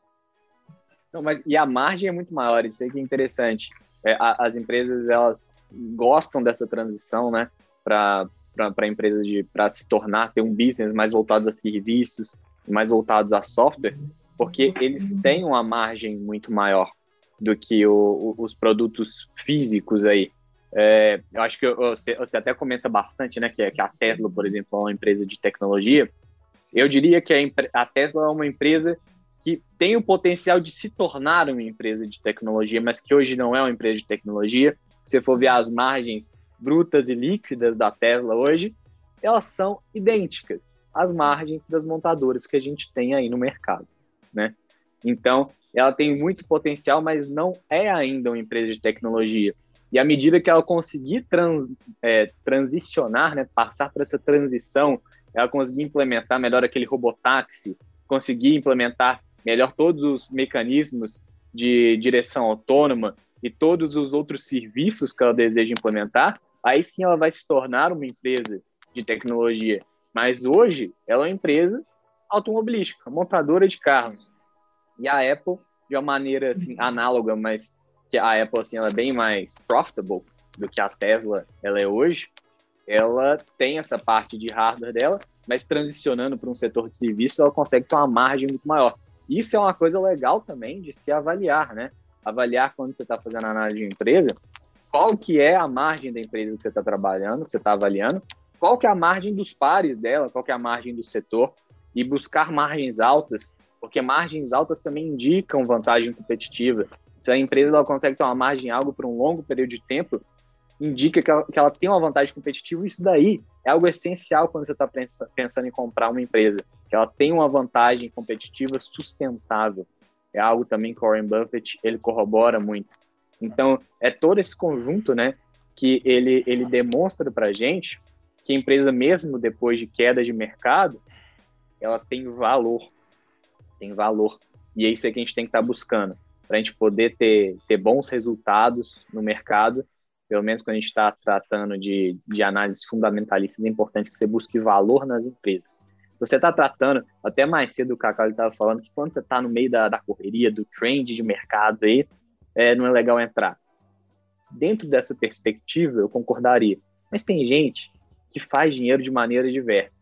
Não, mas, e a margem é muito maior, isso aí que é interessante. É, a, as empresas, elas gostam dessa transição, né? Para para empresas de para se tornar ter um business mais voltados a serviços, mais voltados a software, porque eles têm uma margem muito maior do que o, o, os produtos físicos aí. É, eu acho que você, você, até comenta bastante, né, que, que, a Tesla, por exemplo, é uma empresa de tecnologia. Eu diria que a, a Tesla é uma empresa que tem o potencial de se tornar uma empresa de tecnologia, mas que hoje não é uma empresa de tecnologia. Se você for ver as margens brutas e líquidas da Tesla hoje, elas são idênticas às margens das montadoras que a gente tem aí no mercado, né? Então, ela tem muito potencial, mas não é ainda uma empresa de tecnologia. E à medida que ela conseguir trans, é, transicionar, né, passar por essa transição, ela conseguir implementar melhor aquele robotáxi, conseguir implementar melhor todos os mecanismos de direção autônoma e todos os outros serviços que ela deseja implementar, aí sim ela vai se tornar uma empresa de tecnologia. Mas hoje ela é uma empresa automobilística, montadora de carros. E a Apple, de uma maneira assim, análoga, mas que a Apple assim, ela é bem mais profitable do que a Tesla ela é hoje, ela tem essa parte de hardware dela, mas transicionando para um setor de serviço, ela consegue ter uma margem muito maior. Isso é uma coisa legal também de se avaliar, né? Avaliar quando você está fazendo análise de empresa, qual que é a margem da empresa que você está trabalhando, que você está avaliando, qual que é a margem dos pares dela, qual que é a margem do setor, e buscar margens altas porque margens altas também indicam vantagem competitiva. Se a empresa ela consegue ter uma margem algo por um longo período de tempo, indica que ela, que ela tem uma vantagem competitiva. Isso daí é algo essencial quando você está pensando em comprar uma empresa, que ela tem uma vantagem competitiva sustentável. É algo também que o Warren Buffett ele corrobora muito. Então é todo esse conjunto, né, que ele ele demonstra para gente que a empresa mesmo depois de queda de mercado ela tem valor. Tem valor. E é isso que a gente tem que estar tá buscando, para a gente poder ter, ter bons resultados no mercado. Pelo menos quando a gente está tratando de, de análise fundamentalista, é importante que você busque valor nas empresas. Se você está tratando, até mais cedo o Cacau estava falando que quando você está no meio da, da correria, do trend de mercado aí, é, não é legal entrar. Dentro dessa perspectiva, eu concordaria. Mas tem gente que faz dinheiro de maneira diversa.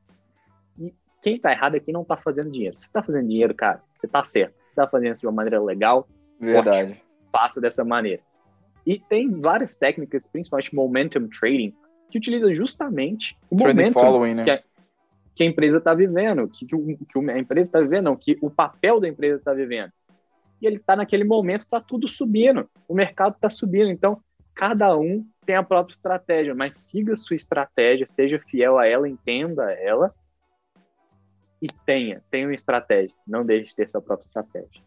Quem está errado é quem não está fazendo dinheiro. Se está fazendo dinheiro, cara, você está certo. Se está fazendo isso de uma maneira legal, Verdade. Ótimo, faça dessa maneira. E tem várias técnicas, principalmente momentum trading, que utiliza justamente o Trend momento following, né? que, a, que, a, empresa está vivendo, que, que, que, a empresa está vivendo, não, que o papel da empresa está vivendo e ele está naquele momento, está tudo subindo, o mercado está subindo, então cada um tem a própria estratégia, mas siga a sua estratégia, seja fiel a ela, entenda ela e tenha, tenha uma estratégia, não deixe de ter sua própria estratégia.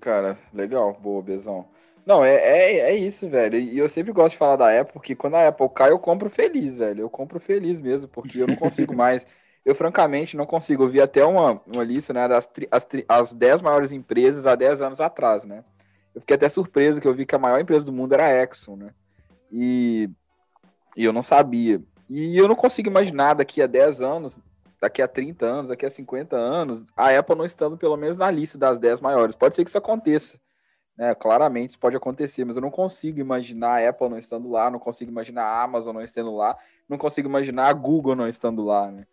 Cara, legal, boa, Bezão. Não, é, é, é isso, velho. E eu sempre gosto de falar da Apple, porque quando a Apple cai, eu compro feliz, velho. Eu compro feliz mesmo, porque eu não consigo [laughs] mais eu, francamente, não consigo. Eu vi até uma, uma lista né, das as, as 10 maiores empresas há 10 anos atrás, né? Eu fiquei até surpreso que eu vi que a maior empresa do mundo era a Exxon, né? E, e eu não sabia. E eu não consigo imaginar daqui a 10 anos, daqui a 30 anos, daqui a 50 anos, a Apple não estando pelo menos na lista das 10 maiores. Pode ser que isso aconteça. Né? Claramente isso pode acontecer, mas eu não consigo imaginar a Apple não estando lá, não consigo imaginar a Amazon não estando lá, não consigo imaginar a Google não estando lá, né?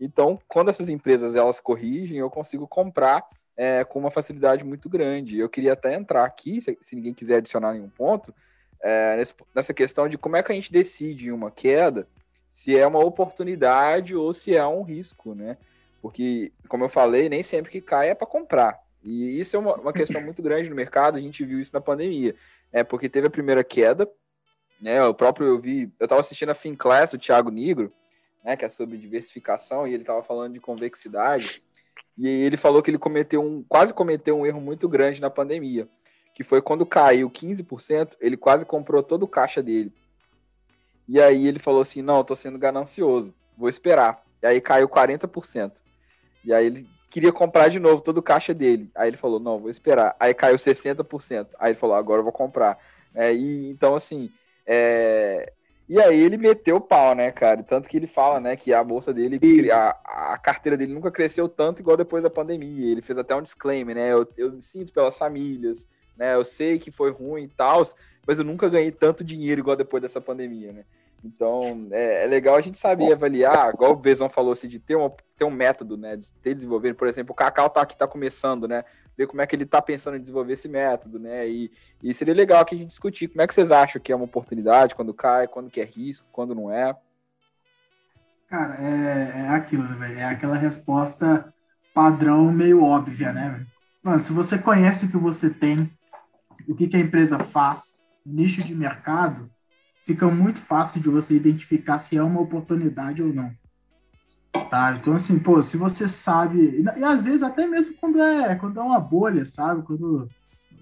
Então, quando essas empresas elas corrigem, eu consigo comprar é, com uma facilidade muito grande. Eu queria até entrar aqui, se, se ninguém quiser adicionar nenhum ponto, é, nessa questão de como é que a gente decide em uma queda se é uma oportunidade ou se é um risco, né? Porque, como eu falei, nem sempre que cai é para comprar. E isso é uma, uma, questão muito grande no mercado, a gente viu isso na pandemia. É porque teve a primeira queda, né? O próprio eu vi, eu estava assistindo a Finclass, o Thiago Negro, né, que é sobre diversificação, e ele estava falando de convexidade, e ele falou que ele cometeu um, quase cometeu um erro muito grande na pandemia, que foi quando caiu 15%, ele quase comprou todo o caixa dele. E aí ele falou assim: "Não, eu tô sendo ganancioso, vou esperar". E aí caiu 40%. E aí ele queria comprar de novo todo o caixa dele. Aí ele falou: "Não, vou esperar". Aí caiu 60%. Aí ele falou: "Agora eu vou comprar". É, e então assim, é, e aí ele meteu o pau, né, cara? Tanto que ele fala, né, que a bolsa dele, a, a carteira dele nunca cresceu tanto igual depois da pandemia. Ele fez até um disclaimer, né? Eu, eu sinto pelas famílias, né? Eu sei que foi ruim e tal, mas eu nunca ganhei tanto dinheiro igual depois dessa pandemia, né? Então, é, é legal a gente saber avaliar, igual o Bezão falou, assim, de ter, uma, ter um método, né? De ter desenvolvido. Por exemplo, o Cacau tá aqui, tá começando, né? ver como é que ele está pensando em desenvolver esse método, né? E, e seria legal aqui a gente discutir como é que vocês acham que é uma oportunidade, quando cai, quando que é risco, quando não é. Cara, é, é aquilo, né, velho? É aquela resposta padrão meio óbvia, né, velho? Mano, se você conhece o que você tem, o que, que a empresa faz, nicho de mercado, fica muito fácil de você identificar se é uma oportunidade ou não sabe? Então, assim, pô, se você sabe, e, e, às vezes até mesmo quando é, quando é uma bolha, sabe? Quando,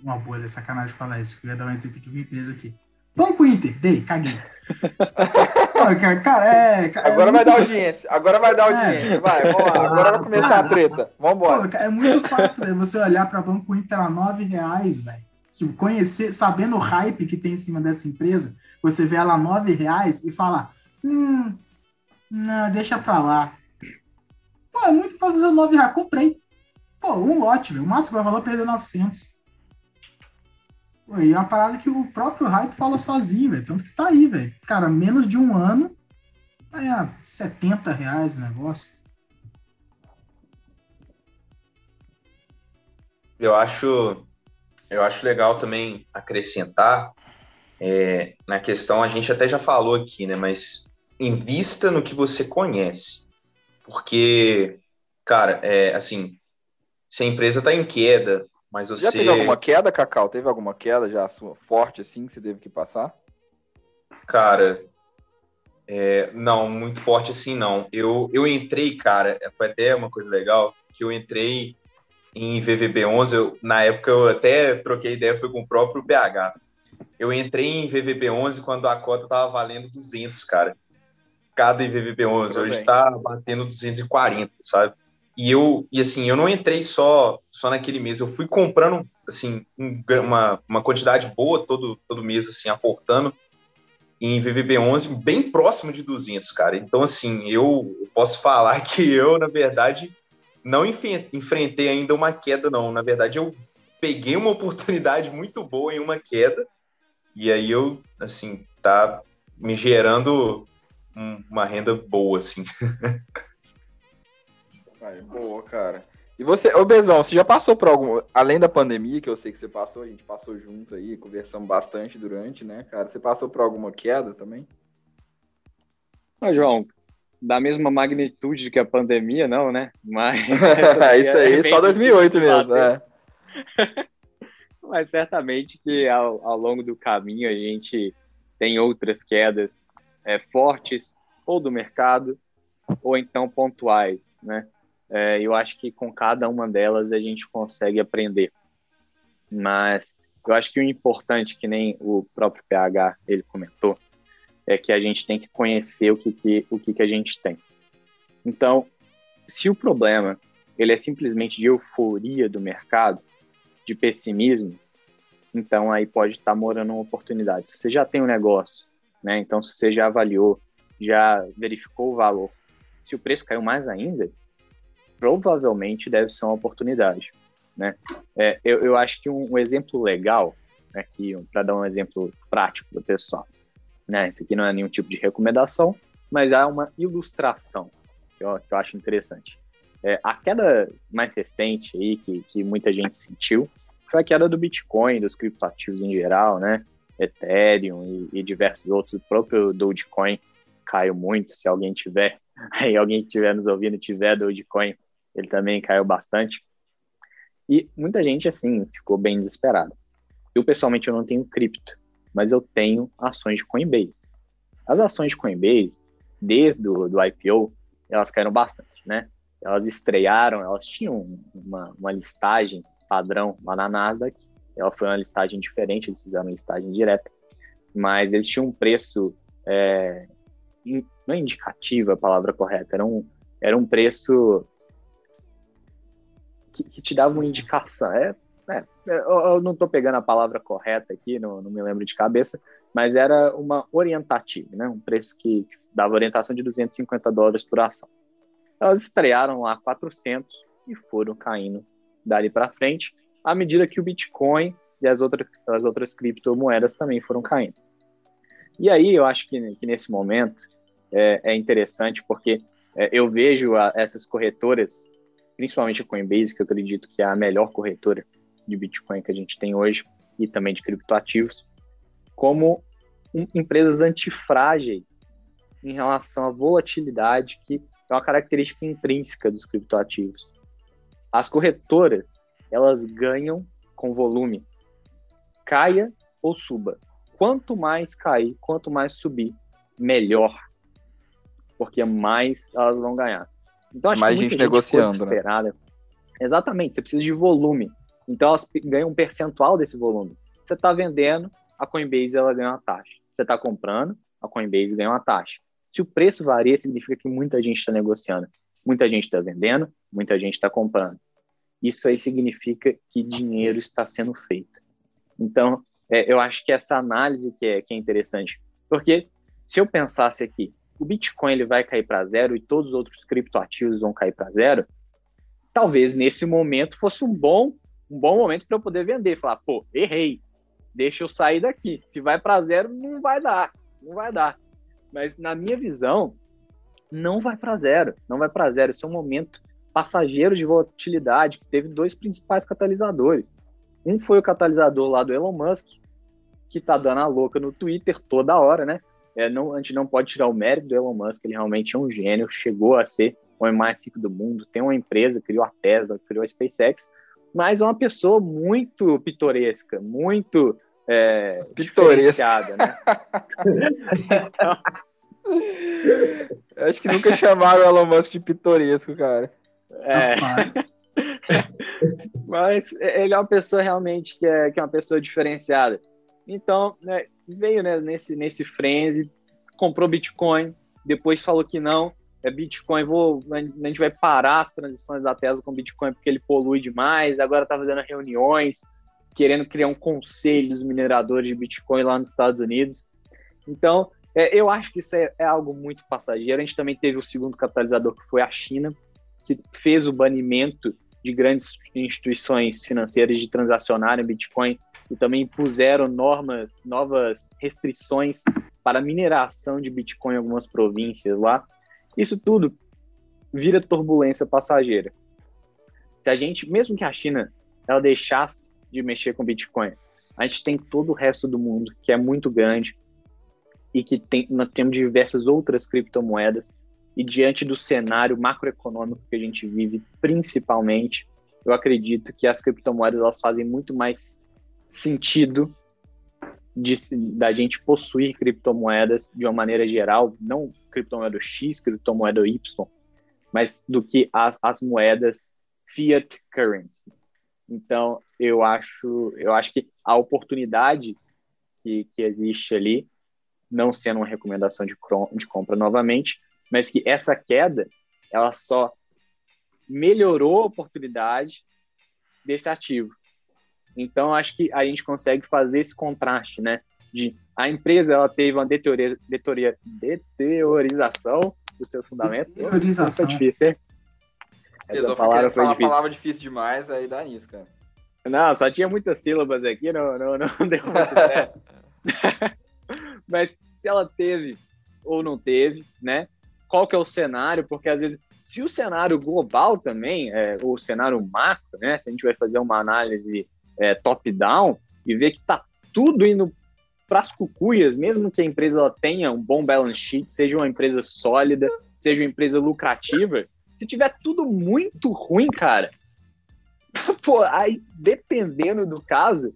uma bolha, sacanagem falar isso, porque eu ia dar um exemplo de uma empresa aqui. Banco Inter, dei, caguei. [laughs] cara, cara, é, cara, agora é vai dar audiência, agora vai dar é. audiência, é. vai, vamos lá, agora vai começar a treta, vamos embora. É muito fácil véio, você olhar para Banco Inter a nove reais, velho, conhecer, sabendo o hype que tem em cima dessa empresa, você vê ela nove reais e falar, hum, não, deixa pra lá. Pô, é muito fácil fazer 9 reais. Comprei. Pô, um lote. O máximo vai valer perder 900. Pô, e é uma parada que o próprio hype fala sozinho, velho. Tanto que tá aí, velho. Cara, menos de um ano, aí é 70 reais o negócio. Eu acho, eu acho legal também acrescentar é, na questão, a gente até já falou aqui, né? Mas invista no que você conhece. Porque, cara, é assim, se a empresa está em queda, mas você. Já teve alguma queda, Cacau? Teve alguma queda já forte assim que você teve que passar? Cara, é, não, muito forte assim não. Eu, eu entrei, cara, foi até uma coisa legal, que eu entrei em VVB11, eu, na época eu até troquei ideia, foi com o próprio BH. Eu entrei em VVB11 quando a cota tava valendo 200, cara. cada IVVB11. Hoje está batendo 240, sabe? E eu, e assim, eu não entrei só só naquele mês, eu fui comprando assim uma, uma quantidade boa todo todo mês assim, aportando em VVB11 bem próximo de 200, cara. Então assim, eu posso falar [laughs] que eu, na verdade, não enfrentei ainda uma queda não. Na verdade, eu peguei uma [laughs] oportunidade muito boa em uma queda e aí eu assim, tá me gerando uma renda boa assim. [laughs] Ai, boa, cara. E você, ô Bezão, você já passou por algum, além da pandemia, que eu sei que você passou, a gente passou junto aí, conversamos bastante durante, né, cara? Você passou por alguma queda também? Ô, João, da mesma magnitude que a pandemia, não, né? Mas. [laughs] Isso aí, é só 2008 mesmo, é. Mas certamente que ao, ao longo do caminho a gente tem outras quedas é, fortes, ou do mercado, ou então pontuais, né? É, eu acho que com cada uma delas a gente consegue aprender. Mas eu acho que o importante, que nem o próprio PH ele comentou, é que a gente tem que conhecer o que, que, o que, que a gente tem. Então, se o problema ele é simplesmente de euforia do mercado, de pessimismo, então aí pode estar morando uma oportunidade. Se você já tem um negócio, né? Então, se você já avaliou, já verificou o valor, se o preço caiu mais ainda, provavelmente deve ser uma oportunidade. Né? É, eu, eu acho que um, um exemplo legal, né, para dar um exemplo prático para o pessoal, né? Isso aqui não é nenhum tipo de recomendação, mas é uma ilustração que eu, que eu acho interessante. É, a queda mais recente aí que, que muita gente sentiu foi a queda do Bitcoin, dos criptoativos em geral, né? Ethereum e, e diversos outros. O próprio Dogecoin caiu muito. Se alguém tiver, [laughs] aí alguém que estiver nos ouvindo tiver Dogecoin, ele também caiu bastante. E muita gente, assim, ficou bem desesperada. Eu, pessoalmente, eu não tenho cripto, mas eu tenho ações de Coinbase. As ações de Coinbase, desde o do IPO, elas caíram bastante, né? Elas estrearam, elas tinham uma, uma listagem padrão lá na Nasdaq, ela foi uma listagem diferente, eles fizeram uma listagem direta, mas eles tinham um preço, é, não é indicativo a palavra correta, era um, era um preço que, que te dava uma indicação. É, é, eu não estou pegando a palavra correta aqui, não, não, me lembro de cabeça, mas era uma orientativa, né? um preço que dava orientação de 250 dólares por ação. Elas estrearam lá 400 e foram caindo dali para frente, à medida que o Bitcoin e as outras, as outras criptomoedas também foram caindo. E aí eu acho que, que nesse momento é, é interessante porque é, eu vejo a, essas corretoras principalmente a Coinbase, que eu acredito que é a melhor corretora de Bitcoin que a gente tem hoje e também de criptoativos, como um, empresas antifrágeis em relação à volatilidade, que é uma característica intrínseca dos criptoativos. As corretoras, elas ganham com volume, caia ou suba. Quanto mais cair, quanto mais subir, melhor, porque mais elas vão ganhar. Então, acho Mais que gente, gente negociando, né? Exatamente, você precisa de volume. Então, elas ganham um percentual desse volume. Você está vendendo, a Coinbase ela ganha uma taxa. Você está comprando, a Coinbase ganha uma taxa. Se o preço varia, significa que muita gente está negociando. Muita gente está vendendo, muita gente está comprando. Isso aí significa que dinheiro está sendo feito. Então, é, eu acho que essa análise que é, que é interessante. Porque se eu pensasse aqui, o Bitcoin ele vai cair para zero e todos os outros criptoativos vão cair para zero, talvez nesse momento fosse um bom um bom momento para eu poder vender, falar, pô, errei, deixa eu sair daqui. Se vai para zero, não vai dar, não vai dar. Mas na minha visão, não vai para zero, não vai para zero. Esse é um momento passageiro de volatilidade que teve dois principais catalisadores. Um foi o catalisador lá do Elon Musk, que tá dando a louca no Twitter toda hora, né? É, não, a gente não pode tirar o mérito do Elon Musk, ele realmente é um gênio, chegou a ser o homem mais rico do mundo, tem uma empresa, criou a Tesla, criou a SpaceX, mas é uma pessoa muito pitoresca, muito é, pitoresca, né? [laughs] então... Acho que nunca chamaram o Elon Musk de pitoresco, cara. É. [laughs] Mas ele é uma pessoa realmente que é, que é uma pessoa diferenciada. Então, né, veio né, nesse, nesse frenzy, comprou Bitcoin, depois falou que não, é Bitcoin, vou, a gente vai parar as transições da Tesla com Bitcoin porque ele polui demais, agora tá fazendo reuniões, querendo criar um conselho dos mineradores de Bitcoin lá nos Estados Unidos. Então, é, eu acho que isso é, é, algo muito passageiro. A gente também teve o segundo catalisador, que foi a China, que fez o banimento de grandes instituições financeiras de transacionarem Bitcoin e também impuseram normas, novas restrições para mineração de Bitcoin em algumas províncias lá. Isso tudo vira turbulência passageira. Se a gente, mesmo que a China ela deixasse de mexer com Bitcoin, a gente tem todo o resto do mundo que é muito grande e que tem, nós temos diversas outras criptomoedas e diante do cenário macroeconômico que a gente vive, principalmente, eu acredito que as criptomoedas elas fazem muito mais sentido de, da gente possuir criptomoedas de uma maneira geral, não criptomoeda X, criptomoeda Y, mas do que as, as moedas fiat currency. Então, eu acho, eu acho que a oportunidade que, que existe ali, não sendo uma recomendação de, de compra novamente, mas que essa queda, ela só melhorou a oportunidade desse ativo. Então, acho que a gente consegue fazer esse contraste, né? De a empresa ela teve uma deteoria, deteriorização dos seus fundamentos. Deteriorização. Foi difícil, hein? Essa palavra foi difícil. palavra difícil demais, aí dá nisso, cara. Não, só tinha muitas sílabas aqui, não, não, não [laughs] deu muito certo. [laughs] Mas se ela teve ou não teve, né? Qual que é o cenário? Porque às vezes, se o cenário global também, é, o cenário macro, né? Se a gente vai fazer uma análise é, top-down e ver que tá tudo indo para as cucuias, mesmo que a empresa tenha um bom balance sheet, seja uma empresa sólida, seja uma empresa lucrativa, se tiver tudo muito ruim, cara, [laughs] pô, aí dependendo do caso,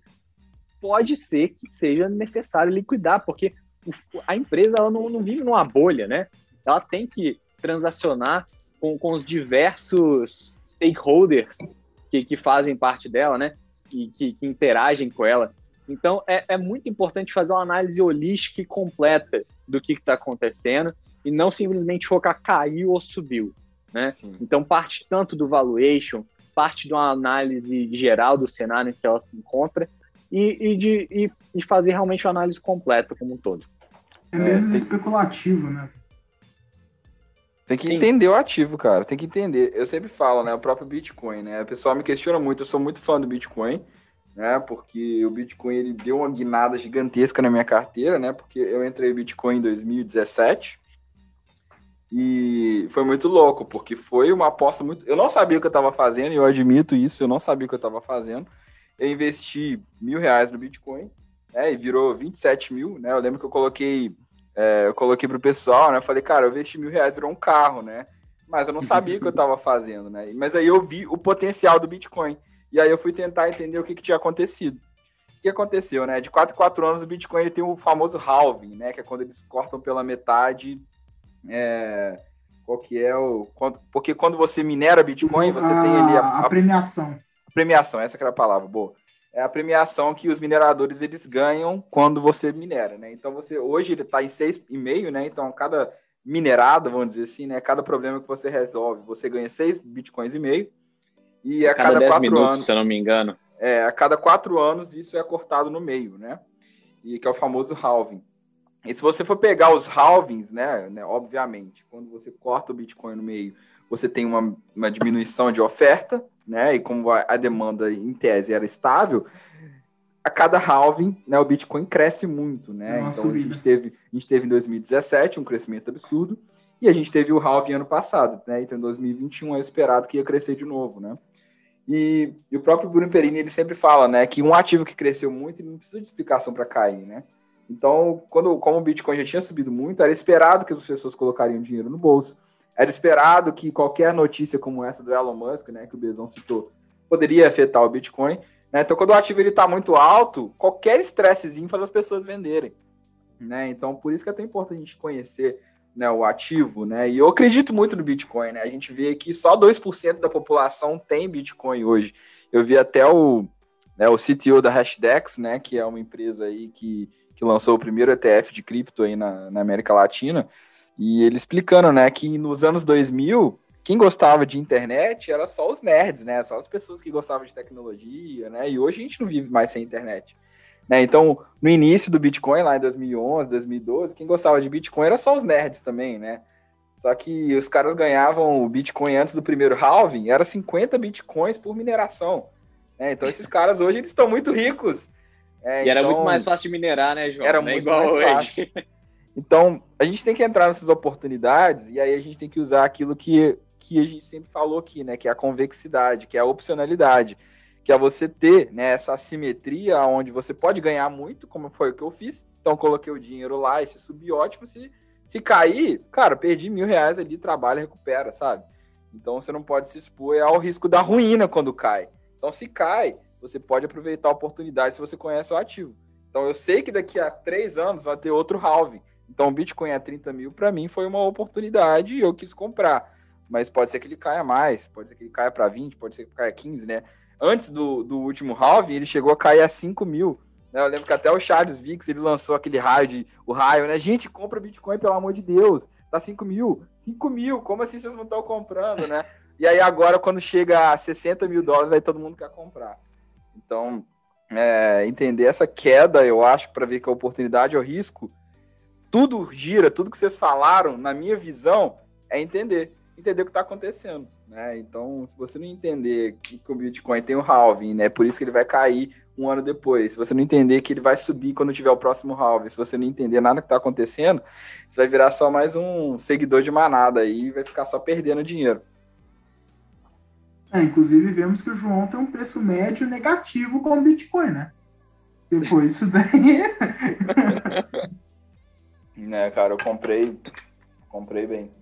pode ser que seja necessário liquidar, porque a empresa ela não, não vive numa bolha, né? Ela tem que transacionar com, com os diversos stakeholders que, que fazem parte dela, né? E que, que interagem com ela. Então, é, é, muito importante fazer uma análise holística e completa do que está acontecendo e não simplesmente focar caiu ou subiu. Né? Então, parte tanto do valuation, parte de uma análise geral do cenário em que ela se encontra e, e de e, e fazer realmente uma análise completa como um todo. É menos é, especulativo, né? Tem que Sim. entender o ativo, cara. Tem que entender. Eu sempre falo, né? O próprio Bitcoin, né? O pessoal me questiona muito. Eu sou muito fã do Bitcoin né? Porque o Bitcoin ele deu uma guinada gigantesca na minha carteira, né? Porque eu entrei Bitcoin em 2017 e foi muito louco, porque foi uma aposta muito. Eu não sabia o que eu estava fazendo, e eu admito isso, eu não sabia o que eu estava fazendo. Eu investi mil reais no Bitcoin, né? E virou 27 mil, né? Eu lembro que eu coloquei, é, eu coloquei pro pessoal, né? Eu falei, cara, eu investi mil reais, virou um carro, né? Mas eu não sabia o que eu estava fazendo, né? Mas aí eu vi o potencial do Bitcoin. E aí eu fui tentar entender o que, que tinha acontecido. O que aconteceu, né? De 4 em 4 anos o Bitcoin ele tem o famoso halving, né? Que é quando eles cortam pela metade. É... Qual que é o. Porque quando você minera Bitcoin, você a, tem ali a, a, a premiação. A premiação, essa que era a palavra, boa. É a premiação que os mineradores eles ganham quando você minera, né? Então você hoje ele está em 6,5, né? Então cada minerada, vamos dizer assim, né? Cada problema que você resolve, você ganha 6 bitcoins e meio. E a, a cada, cada quatro minutos, anos, se eu não me engano. É, a cada quatro anos isso é cortado no meio, né? E que é o famoso halving. E se você for pegar os halvings, né, né, obviamente, quando você corta o Bitcoin no meio, você tem uma, uma diminuição de oferta, né? E como a, a demanda em tese era estável, a cada halving, né, o Bitcoin cresce muito, né? Nossa, então a gente teve, a gente teve em 2017 um crescimento absurdo e a gente teve o halving ano passado, né? Então em 2021 é esperado que ia crescer de novo, né? E, e, o próprio Bruno Perini ele sempre fala, né, que um ativo que cresceu muito não precisa de explicação para cair, né? Então, quando como o Bitcoin já tinha subido muito, era esperado que as pessoas colocariam dinheiro no bolso. Era esperado que qualquer notícia como essa do Elon Musk, né, que o Bezão citou, poderia afetar o Bitcoin. Né? Então, quando o ativo ele está muito alto, qualquer estressezinho faz as pessoas venderem. Né? Então, por isso que é tão importante a gente conhecer né, o ativo, né? E eu acredito muito no Bitcoin, né? A gente vê que só 2% da população tem Bitcoin hoje. Eu vi até o, né, o CTO da Hashdex, né, que é uma empresa aí que, que lançou o primeiro ETF de cripto aí na, na América Latina, E ele explicando, né, que nos anos 2000, quem gostava de internet era só os nerds, né? Só as pessoas que gostavam de tecnologia, né? E hoje a gente não vive mais sem internet. Né? Então, no início do Bitcoin, lá em 2011, 2012, quem gostava de Bitcoin era só os nerds também, né? Só que os caras ganhavam o Bitcoin antes do primeiro halving, era 50 Bitcoins por mineração. Né? Então, esses caras hoje eles estão muito ricos. É, e era então, muito mais fácil de minerar, né, João? Era é muito igual mais hoje. fácil. Então, a gente tem que entrar nessas oportunidades e aí a gente tem que usar aquilo que, que a gente sempre falou aqui, né? Que é a convexidade, que é a opcionalidade, que é você ter né, essa assimetria onde você pode ganhar muito, como foi o que eu fiz. Então, coloquei o dinheiro lá, esse subiótimo, se, se cair, cara, perdi mil reais ali, trabalha, recupera, sabe? Então, você não pode se expor ao risco da ruína quando cai. Então, se cai, você pode aproveitar a oportunidade se você conhece o ativo. Então, eu sei que daqui a três anos vai ter outro halving. Então, o Bitcoin a 30 mil, para mim, foi uma oportunidade e eu quis comprar. Mas pode ser que ele caia mais, pode ser que ele caia para 20, pode ser que caia 15, né? Antes do, do último halving, ele chegou a cair a 5 mil. Né? Eu lembro que até o Charles Vix, ele lançou aquele raio de o raio, né? Gente, compra Bitcoin, pelo amor de Deus. Tá 5 mil. 5 mil, como assim vocês não estão comprando, né? E aí agora, quando chega a 60 mil dólares, aí todo mundo quer comprar. Então, é, entender essa queda, eu acho, para ver que a oportunidade é o risco, tudo gira, tudo que vocês falaram, na minha visão, é entender. Entender o que está acontecendo. Né? Então, se você não entender que o Bitcoin tem o halving, né? Por isso que ele vai cair um ano depois. Se você não entender que ele vai subir quando tiver o próximo halving, se você não entender nada que está acontecendo, você vai virar só mais um seguidor de manada aí e vai ficar só perdendo dinheiro. É, inclusive vemos que o João tem um preço médio negativo com o Bitcoin, né? Depois isso daí. [laughs] né, cara, eu comprei, comprei bem.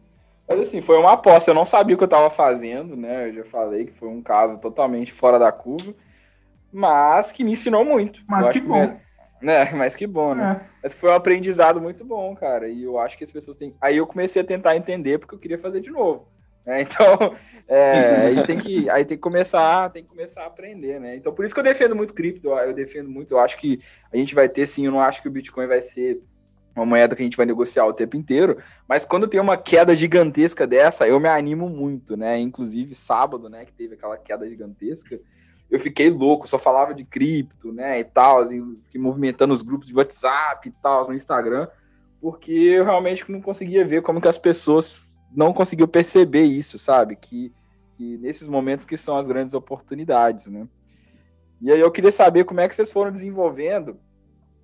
Mas assim, foi uma aposta, eu não sabia o que eu estava fazendo, né? Eu já falei que foi um caso totalmente fora da curva, mas que me ensinou muito. Mas que bom. Que, né? [laughs] Mas que bom, né? É. Mas foi um aprendizado muito bom, cara. E eu acho que as pessoas têm. Aí eu comecei a tentar entender porque eu queria fazer de novo. Né? [laughs] Então, é, aí, tem que, aí tem que começar, tem que começar a aprender, né? Então, por isso que eu defendo muito cripto, eu defendo muito, eu acho que a gente vai ter sim, eu não acho que o Bitcoin vai ser uma moeda que a gente vai negociar o tempo inteiro, mas quando tem uma queda gigantesca dessa, eu me animo muito, né? Inclusive sábado, né, que teve aquela queda gigantesca, eu fiquei louco, só falava de cripto, né, e tal, fiquei movimentando os grupos de WhatsApp e tal, no Instagram, porque eu realmente não conseguia ver como que as pessoas não conseguiam perceber isso, sabe? Que, que nesses momentos que são as grandes oportunidades, né? E aí eu queria saber como é que vocês foram desenvolvendo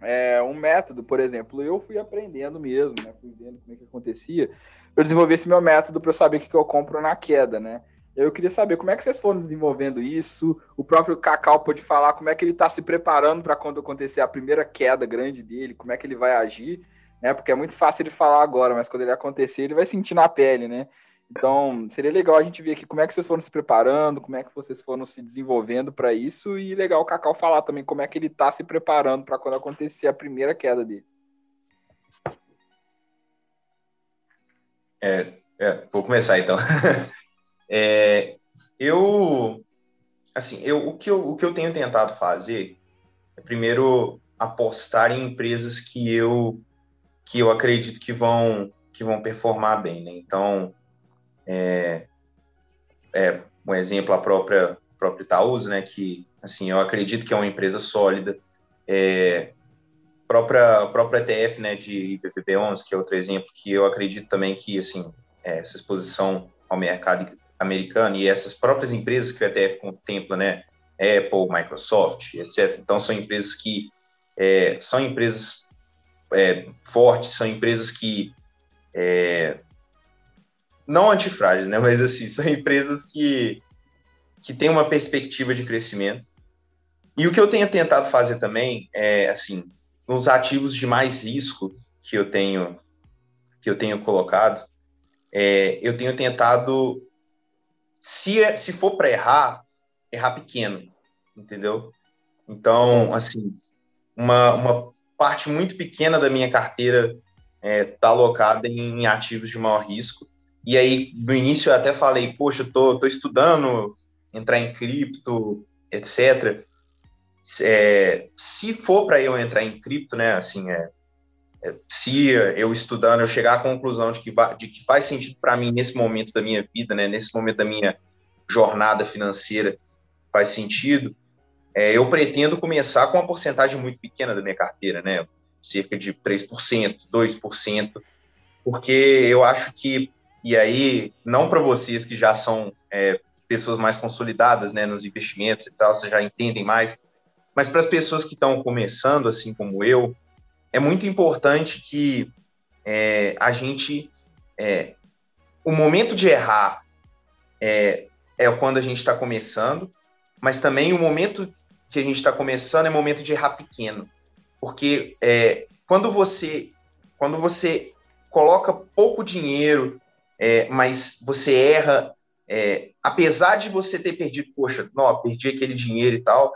é, um método, por exemplo, eu fui aprendendo mesmo, né? Fui vendo como é que acontecia. Eu desenvolvi esse meu método para eu saber o que, que eu compro na queda, né? Eu queria saber como é que vocês foram desenvolvendo isso. O próprio Cacau pode falar como é que ele está se preparando para quando acontecer a primeira queda grande dele, como é que ele vai agir, né? Porque é muito fácil de falar agora, mas quando ele acontecer, ele vai sentir na pele, né? Então, seria legal a gente ver aqui como é que vocês foram se preparando, como é que vocês foram se desenvolvendo para isso, e legal o Cacau falar também como é que ele está se preparando para quando acontecer a primeira queda dele. É, é, vou começar então. [laughs] é, eu, assim, eu, o, que eu, o que eu tenho tentado fazer é primeiro apostar em empresas que eu que eu acredito que vão que vão performar bem, né? Então, é, é, um exemplo, a própria, própria Itaúsa, né, que, assim, eu acredito que é uma empresa sólida, é, própria, própria ETF, né, de IPPB11, que é outro exemplo, que eu acredito também que, assim, é, essa exposição ao mercado americano e essas próprias empresas que o ETF contempla, né, Apple, Microsoft, etc. Então, são empresas que é, são empresas é, fortes, são empresas que é, não antifrágeis, né? Mas assim, são empresas que, que têm uma perspectiva de crescimento. E o que eu tenho tentado fazer também é, assim, nos ativos de mais risco que eu tenho que eu tenho colocado, é, eu tenho tentado, se, se for para errar, errar pequeno, entendeu? Então, assim, uma, uma parte muito pequena da minha carteira está é, tá alocada em ativos de maior risco e aí, no início eu até falei, poxa, eu tô, tô estudando entrar em cripto, etc. É, se for para eu entrar em cripto, né, assim, é, é, se eu estudando eu chegar à conclusão de que, de que faz sentido para mim nesse momento da minha vida, né, nesse momento da minha jornada financeira, faz sentido, é, eu pretendo começar com uma porcentagem muito pequena da minha carteira, né, cerca de 3%, 2%, porque eu acho que, e aí, não para vocês que já são é, pessoas mais consolidadas né, nos investimentos e tal, vocês já entendem mais, mas para as pessoas que estão começando, assim como eu, é muito importante que é, a gente. É, o momento de errar é, é quando a gente está começando, mas também o momento que a gente está começando é momento de errar pequeno. Porque é, quando você quando você coloca pouco dinheiro, é, mas você erra, é, apesar de você ter perdido, poxa, não, perdi aquele dinheiro e tal,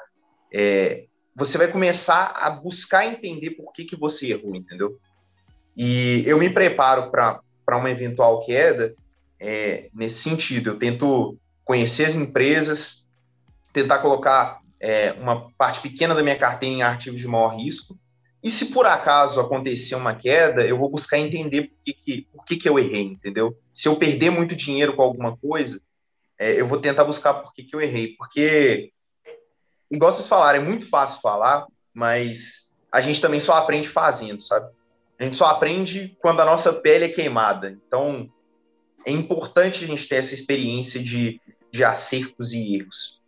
é, você vai começar a buscar entender por que, que você errou, entendeu? E eu me preparo para uma eventual queda é, nesse sentido. Eu tento conhecer as empresas, tentar colocar é, uma parte pequena da minha carteira em ativos de maior risco. E se por acaso acontecer uma queda, eu vou buscar entender por que, que, por que, que eu errei, entendeu? Se eu perder muito dinheiro com alguma coisa, é, eu vou tentar buscar por que, que eu errei. Porque igual vocês falaram, é muito fácil falar, mas a gente também só aprende fazendo, sabe? A gente só aprende quando a nossa pele é queimada. Então, é importante a gente ter essa experiência de, de acertos e erros.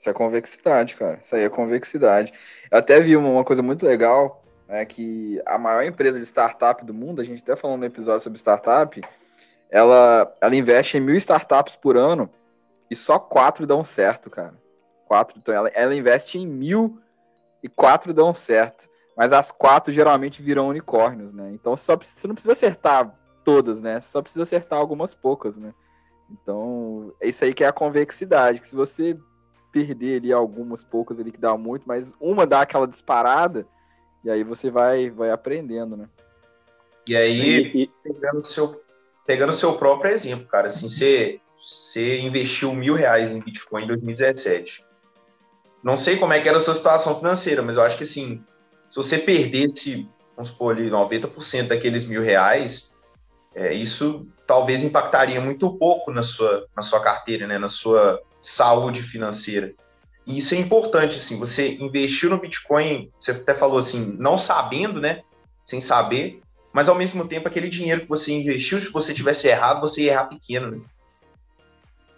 Isso é convexidade, cara. Isso aí é convexidade. Eu até vi uma, uma coisa muito legal, né, que a maior empresa de startup do mundo, a gente até falou no episódio sobre startup, ela, ela investe em mil startups por ano e só quatro dão certo, cara quatro, então ela, ela investe em mil e quatro dão certo. Mas as quatro geralmente viram unicórnios, né? Então só, você não precisa acertar todas, né? Você só precisa acertar algumas poucas, né? Então, é isso aí que é a convexidade, que se você perder ali algumas poucas ali que dá muito, mas uma dá aquela disparada, e aí você vai, vai aprendendo, né? E aí, pegando o seu, pegando seu próprio exemplo, cara, assim, você, você investiu mil reais em Bitcoin em 2017. Não sei como é que era a sua situação financeira, mas eu acho que assim, se você perdesse, vamos supor ali, 90% daqueles mil reais, é, isso talvez impactaria muito pouco na sua, na sua carteira, né, na sua saúde financeira. E isso é importante, assim, você investiu no Bitcoin, você até falou assim, não sabendo, né, sem saber, mas ao mesmo tempo aquele dinheiro que você investiu, se você tivesse errado, você ia errar pequeno, né?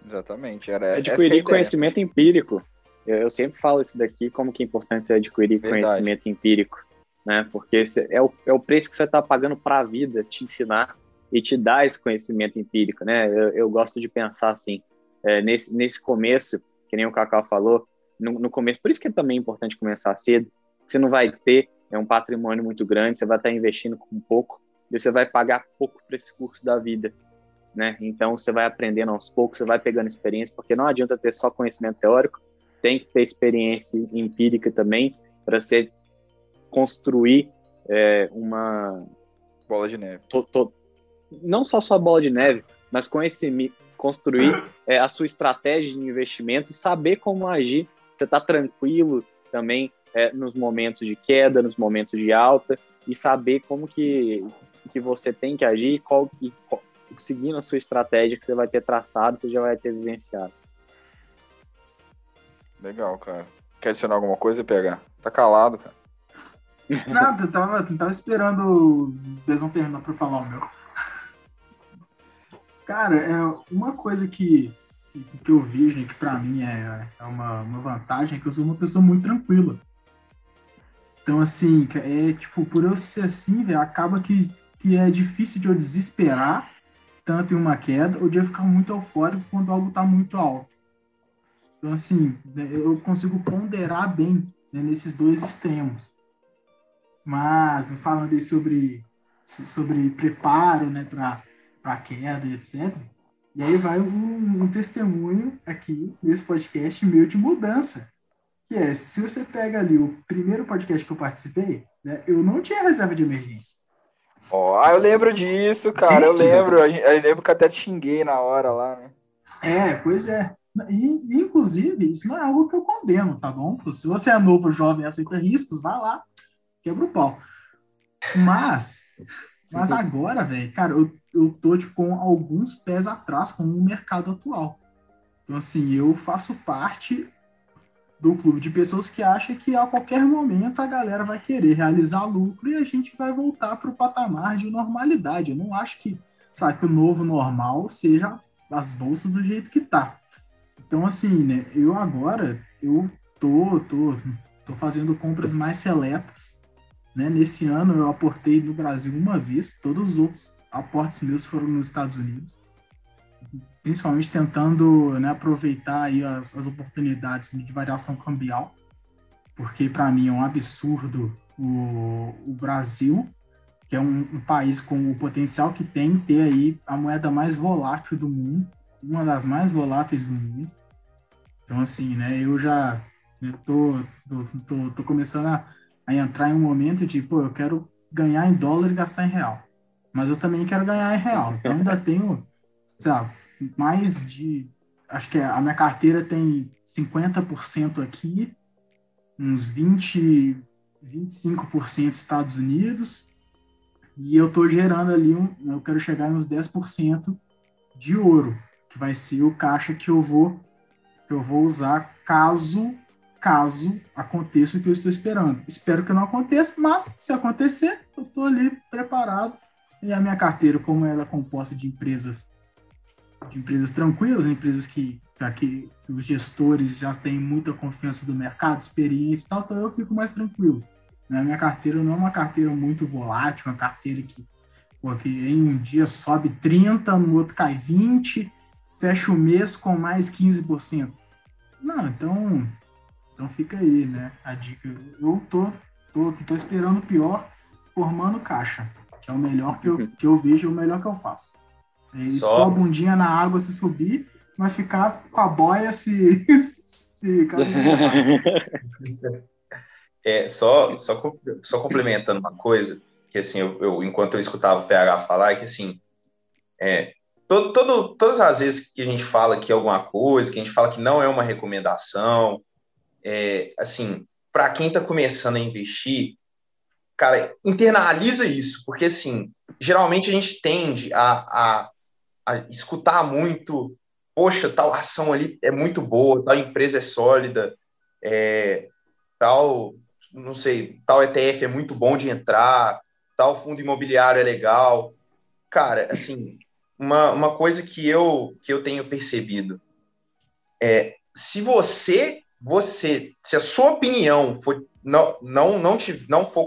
Exatamente. Era Adquirir é conhecimento empírico. Eu, eu, sempre falo isso daqui, como que é importante você adquirir Verdade. conhecimento empírico, né? Porque é o, é o preço que você está pagando para a vida te ensinar e te dar esse conhecimento empírico, né? Eu, eu gosto de pensar assim, é, nesse, nesse começo, que nem o Cacau falou, no, no, começo, por isso que é também importante começar cedo, você não vai ter é um patrimônio muito grande, você vai estar investindo com pouco, e você vai pagar pouco para esse curso da vida, né? Então você vai aprendendo aos poucos, você vai pegando experiência, porque não adianta ter só conhecimento teórico, tem que ter experiência empírica também para você construir é, uma bola de neve. To, to, não só sua bola de neve, mas conhecer, construir é, a sua estratégia de investimento e saber como agir. Você está tranquilo também é, nos momentos de queda, nos momentos de alta e saber como que, que você tem que agir, qual, e, qual, seguindo a sua estratégia que você vai ter traçado, você já vai ter vivenciado. Legal, cara. Quer adicionar alguma coisa, pegar? Tá calado, cara. [laughs] Nada, eu tava, tava esperando o Bezão terminar pra falar o meu. [laughs] Cara, é uma coisa que, que eu vejo, né, que pra mim é, é uma, uma vantagem, é que eu sou uma pessoa muito tranquila. Então, assim, é tipo, por eu ser assim, acaba que, que é difícil de eu desesperar tanto em uma queda ou de eu ficar muito eufórico quando algo tá muito alto. Então, assim, né, eu consigo ponderar bem né, nesses dois extremos. Mas, falando aí sobre, sobre preparo né, para queda, etc. E aí vai um, um, testemunho aqui nesse podcast meu de mudança. Que é, se você pega ali o primeiro podcast que eu participei, né, eu não tinha reserva de emergência. Ó, oh, eu lembro disso, cara, eu lembro. Eu lembro que até te xinguei na hora lá, né? É, pois é. E, inclusive, isso não é algo que eu condeno, tá bom? Se você é novo, jovem, aceita riscos, vai lá, quebra o pau. Mas, mas agora, velho, cara, eu, eu tô tipo, com alguns pés atrás com o mercado atual. Então, assim, eu faço parte do clube de pessoas que acha que a qualquer momento a galera vai querer realizar lucro e a gente vai voltar para o patamar de normalidade. Eu não acho que, sabe, que o novo normal seja as bolsas do jeito que tá. Então, assim, né, eu agora, eu tô, tô, tô fazendo compras mais seletas, né? Nesse ano eu aportei no Brasil uma vez, todos os outros aportes meus foram nos Estados Unidos principalmente tentando né, aproveitar aí as, as oportunidades de variação cambial, porque para mim é um absurdo o, o Brasil, que é um, um, país com o potencial que tem, ter aí a moeda mais volátil do mundo, uma das mais voláteis do mundo. Então, assim, né, eu já eu tô, tô, tô, tô começando a, a entrar em um momento de, pô, eu quero ganhar em dólar e gastar em real. Mas eu também quero ganhar em real. Então, ainda tenho, sabe, mais de. Acho que a minha carteira tem 50% aqui, uns 20, 25% Estados Unidos, e eu estou gerando ali, um, eu quero chegar nos 10% de ouro, que vai ser o caixa que eu vou que eu vou usar caso caso aconteça o que eu estou esperando. Espero que não aconteça, mas se acontecer, eu estou ali preparado. E a minha carteira, como ela é composta de empresas de empresas tranquilas, empresas que, já que os gestores já têm muita confiança do mercado, experiência e tal, então eu fico mais tranquilo. Né? Minha carteira não é uma carteira muito volátil, uma carteira que, pô, que em um dia sobe 30, no outro cai 20, fecha o mês com mais 15%. Não, então, então fica aí, né? A dica. Eu tô, tô, tô esperando o pior, formando caixa, que é o melhor que eu, que eu vejo, é o melhor que eu faço. É, expor a bundinha na água se subir, mas ficar com a boia se. [laughs] se [laughs] é, só, só, só complementando uma coisa, que assim, eu, eu, enquanto eu escutava o PH falar, é que assim, é, todo, todo, todas as vezes que a gente fala que alguma coisa, que a gente fala que não é uma recomendação, é, assim, para quem está começando a investir, cara, internaliza isso, porque assim, geralmente a gente tende a, a a escutar muito, poxa, tal ação ali é muito boa, tal empresa é sólida, é, tal, não sei, tal ETF é muito bom de entrar, tal fundo imobiliário é legal. Cara, assim, uma, uma coisa que eu, que eu tenho percebido é, se você, você, se a sua opinião for, não, não, não, te, não for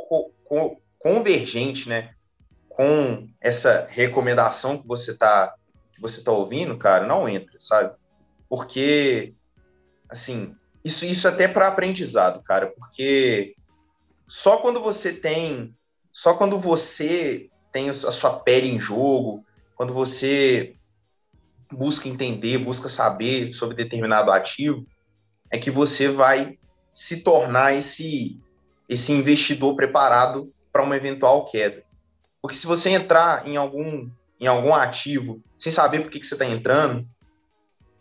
co, co, convergente, né, com essa recomendação que você está que você está ouvindo, cara, não entra, sabe? Porque, assim, isso, isso até para aprendizado, cara, porque só quando você tem, só quando você tem a sua pele em jogo, quando você busca entender, busca saber sobre determinado ativo, é que você vai se tornar esse esse investidor preparado para uma eventual queda. Porque se você entrar em algum em algum ativo sem saber por que, que você está entrando,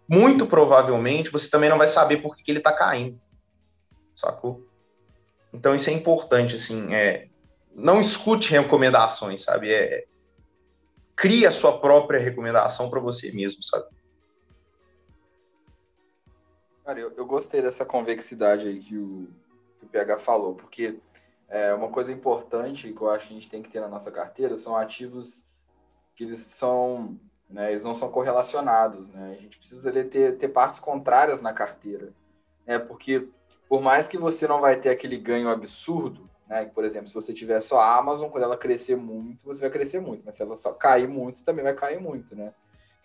muito provavelmente você também não vai saber por que, que ele está caindo. Sacou? Então isso é importante, assim, é, não escute recomendações, sabe? É, crie a sua própria recomendação para você mesmo, sabe? Cara, eu, eu gostei dessa convexidade aí que o, que o PH falou, porque é, uma coisa importante que eu acho que a gente tem que ter na nossa carteira são ativos que eles são, né, eles não são correlacionados, né? A gente precisa ter, ter partes contrárias na carteira, né? Porque por mais que você não vai ter aquele ganho absurdo, né? Por exemplo, se você tiver só a Amazon, quando ela crescer muito, você vai crescer muito, mas se ela só cair muito, você também vai cair muito, né?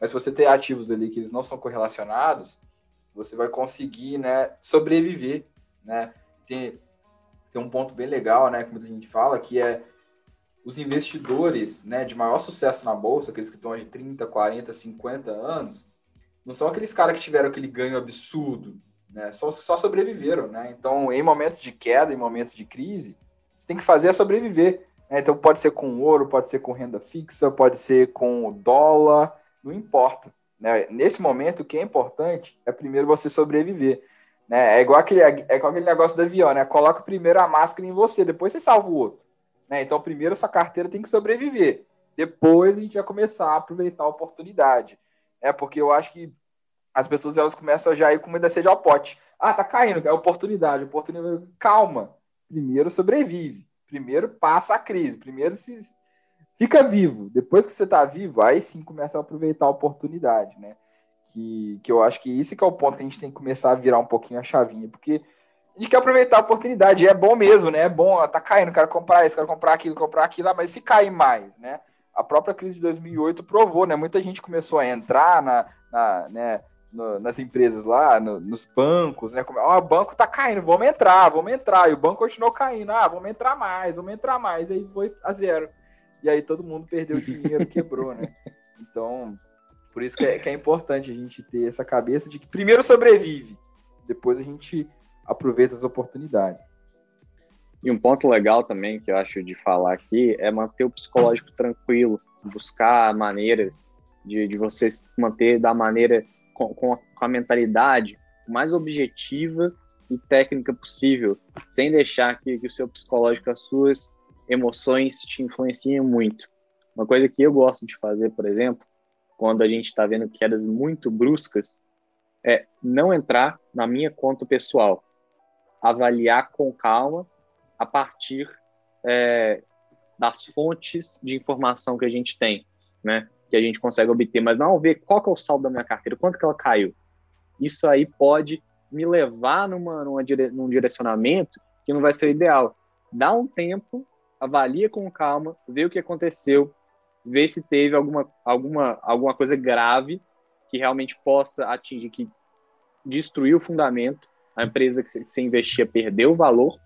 Mas se você ter ativos ali que eles não são correlacionados, você vai conseguir, né, sobreviver, né? Tem, tem um ponto bem legal, né, como a gente fala, que é os investidores né, de maior sucesso na bolsa, aqueles que estão de 30, 40, 50 anos, não são aqueles caras que tiveram aquele ganho absurdo, né? Só, só sobreviveram, né? Então, em momentos de queda, em momentos de crise, você tem que fazer é sobreviver. Né? Então, pode ser com ouro, pode ser com renda fixa, pode ser com dólar, não importa. Né? Nesse momento, o que é importante é primeiro você sobreviver. Né? É, igual aquele, é igual aquele negócio do avião, né? Coloca primeiro a máscara em você, depois você salva o outro. Né? Então, primeiro, sua carteira tem que sobreviver. Depois, a gente vai começar a aproveitar a oportunidade. É porque eu acho que as pessoas elas começam já a ir com muita sede ao pote. Ah, tá caindo, é oportunidade, oportunidade. Calma. Primeiro sobrevive. Primeiro passa a crise. Primeiro se fica vivo. Depois que você tá vivo, aí sim começa a aproveitar a oportunidade, né? Que, que eu acho que isso que é o ponto que a gente tem que começar a virar um pouquinho a chavinha, porque a gente quer aproveitar a oportunidade, é bom mesmo, né? É bom, tá caindo, quero comprar isso, quero comprar aquilo, comprar aquilo, mas se cair mais, né? A própria crise de 2008 provou, né? Muita gente começou a entrar na, na né, no, nas empresas lá, no, nos bancos, né? Como, ó, o banco tá caindo, vamos entrar, vamos entrar. E o banco continuou caindo, ah, vamos entrar mais, vamos entrar mais. E aí foi a zero. E aí todo mundo perdeu dinheiro, quebrou, né? [laughs] Então, por isso que é, que é importante a gente ter essa cabeça de que primeiro sobrevive, depois a gente aproveita as oportunidades. E um ponto legal também que eu acho de falar aqui é manter o psicológico tranquilo, buscar maneiras de, de você manter da maneira com, com, a, com a mentalidade mais objetiva e técnica possível, sem deixar que, que o seu psicológico, as suas emoções te influenciem muito. Uma coisa que eu gosto de fazer, por exemplo, quando a gente está vendo quedas muito bruscas, é não entrar na minha conta pessoal, avaliar com calma a partir é, das fontes de informação que a gente tem, né? Que a gente consegue obter, mas não ver qual que é o saldo da minha carteira, quanto que ela caiu. Isso aí pode me levar numa, numa dire, num direcionamento que não vai ser ideal. Dá um tempo, avalia com calma, vê o que aconteceu, vê se teve alguma, alguma, alguma coisa grave que realmente possa atingir, que destruiu o fundamento, a empresa que você investia perdeu o valor,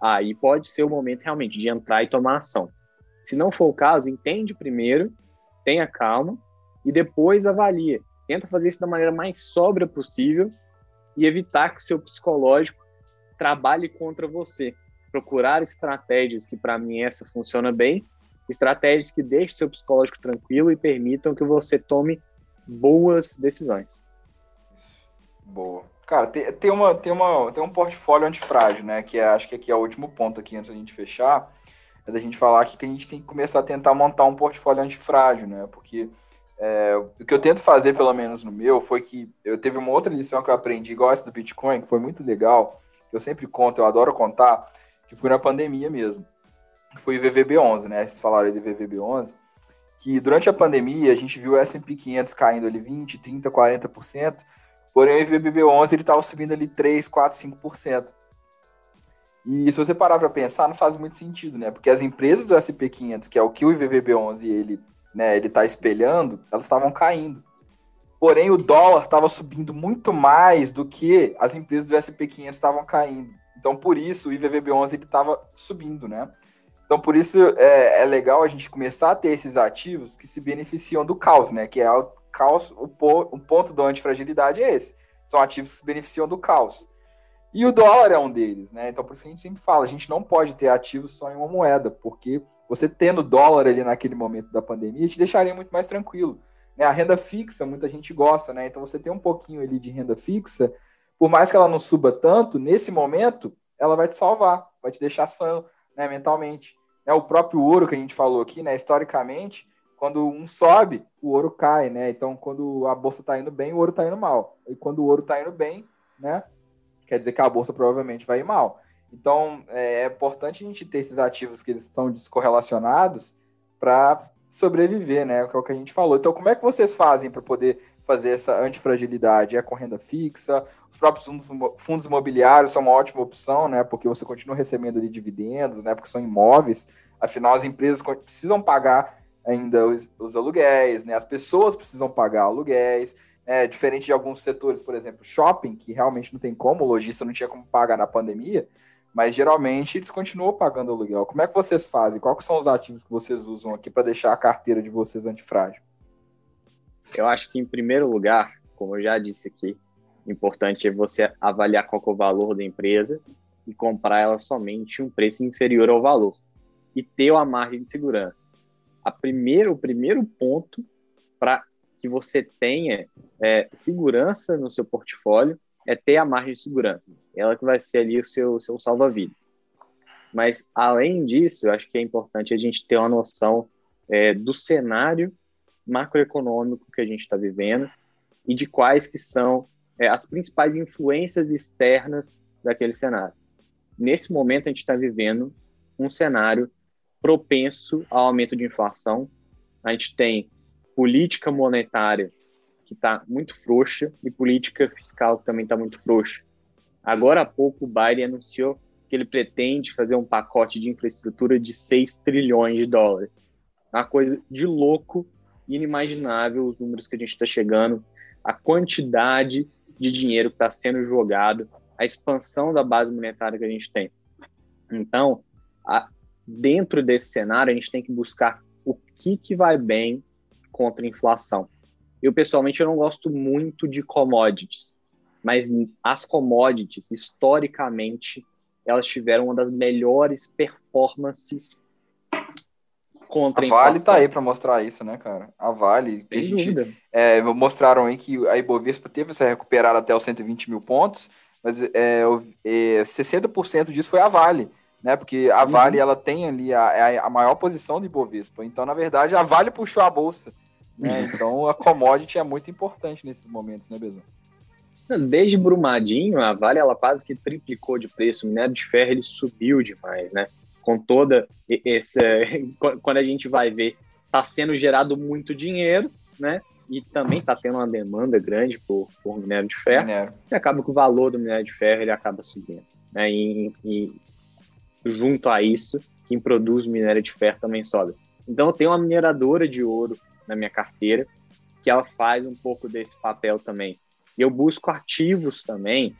aí pode ser o momento realmente de entrar e tomar ação. Se não for o caso, entende primeiro, tenha calma e depois avalia. Tenta fazer isso da maneira mais sóbria possível e evitar que o seu psicológico trabalhe contra você. Procurar estratégias que para mim essa funciona bem, estratégias que deixem seu psicológico tranquilo e permitam que você tome boas decisões. Boa. Cara, tem, tem, uma, tem, uma, tem um portfólio antifrágil, né? Que é, acho que aqui é o último ponto aqui antes da gente fechar. É da gente falar aqui que a gente tem que começar a tentar montar um portfólio antifrágil, né? Porque é, o que eu tento fazer, pelo menos no meu, foi que eu teve uma outra lição que eu aprendi, igual essa do Bitcoin, que foi muito legal, eu sempre conto, eu adoro contar, que foi na pandemia mesmo. Que foi o VVB11, né? Vocês falaram aí do VVB11 que durante a pandemia a gente viu o S&P 500 caindo ali 20, 30, 40%, Porém, o IVBB11 ele estava subindo ali 3, 4, 5%. E se você parar para pensar, não faz muito sentido, né? Porque as empresas do SP500, que é o que o IVVB11 ele, né, ele está espelhando, elas estavam caindo. Porém, o dólar estava subindo muito mais do que as empresas do SP500 estavam caindo. Então, por isso, o IVVB11 ele estava subindo, né? Então, por isso é, é, legal a gente começar a ter esses ativos que se beneficiam do caos, né? Que é o caos, o, o ponto do antifragilidade é esse. São ativos que se beneficiam do caos. E o dólar é um deles, né? Então, por isso que a gente sempre fala, a gente não pode ter ativos só em uma moeda, porque você tendo dólar ali naquele momento da pandemia, te deixaria muito mais tranquilo. Né? A renda fixa, muita gente gosta, né? Então, você tem um pouquinho ali de renda fixa, por mais que ela não suba tanto, nesse momento, ela vai te salvar, vai te deixar sã né, mentalmente. É, o próprio ouro que a gente falou aqui, né? Historicamente, quando um sobe, o ouro cai, né? Então, quando a bolsa está indo bem, o ouro está indo mal. E quando o ouro está indo bem, né? Quer dizer que a bolsa provavelmente vai ir mal. Então, é, é importante a gente ter esses ativos que eles são descorrelacionados para sobreviver, né? É o que a gente falou. Então, como é que vocês fazem para poder fazer essa antifragilidade? É com renda fixa? Os próprios fundos, imobiliários são uma ótima opção, né? Porque você continua recebendo ali dividendos, né? Porque são imóveis. Afinal, as empresas precisam pagar ainda os, os aluguéis, né? As pessoas precisam pagar aluguéis, é, diferente de alguns setores, por exemplo, shopping, que realmente não tem como, o lojista não tinha como pagar na pandemia, mas geralmente eles continuam pagando aluguel. Como é que vocês fazem? Quais são os ativos que vocês usam aqui para deixar a carteira de vocês antifrágil? Eu acho que, em primeiro lugar, como eu já disse aqui, importante é você avaliar qual é o valor da empresa e comprar ela somente um preço inferior ao valor e ter uma margem de segurança a primeiro, o primeiro ponto para que você tenha é, segurança no seu portfólio é ter a margem de segurança. Ela que vai ser ali o seu, seu salva-vidas. Mas, além disso, eu acho que é importante a gente ter uma noção é, do cenário macroeconômico que a gente está vivendo e de quais que são é, as principais influências externas daquele cenário. Nesse momento, a gente está vivendo um cenário propenso ao aumento de inflação. A gente tem política monetária que está muito frouxa e política fiscal que também está muito frouxa. Agora há pouco o Biden anunciou que ele pretende fazer um pacote de infraestrutura de 6 trilhões de dólares. Uma coisa de louco, inimaginável os números que a gente está chegando, a quantidade de dinheiro que está sendo jogado, a expansão da base monetária que a gente tem. Então, a, dentro desse cenário, a gente tem que buscar o que, que vai bem contra a inflação. Eu, pessoalmente, eu não gosto muito de commodities, mas as commodities, historicamente, elas tiveram uma das melhores performances contra a, Vale está aí para mostrar isso, né, cara? A Vale, Sem a gente, é, mostraram aí que a Ibovespa teve essa recuperada até os 120 mil pontos, mas é, é, 60% disso foi a Vale, né? Porque a uhum. Vale ela tem ali a, a maior posição de Ibovespa. Então, na verdade, a Vale puxou a bolsa. Né? Uhum. Então, a commodity é muito importante nesses momentos, né, Bezão? Desde Brumadinho, a Vale ela quase que triplicou de preço. O minério de ferro ele subiu demais, né? Com toda essa. [laughs] Quando a gente vai ver, está sendo gerado muito dinheiro, né? E também está tendo uma demanda grande por, por minério de ferro. Minério. E acaba que o valor do minério de ferro ele acaba subindo. Né? E, e junto a isso, quem produz minério de ferro também sobe. Então eu tenho uma mineradora de ouro na minha carteira que ela faz um pouco desse papel também e eu busco ativos também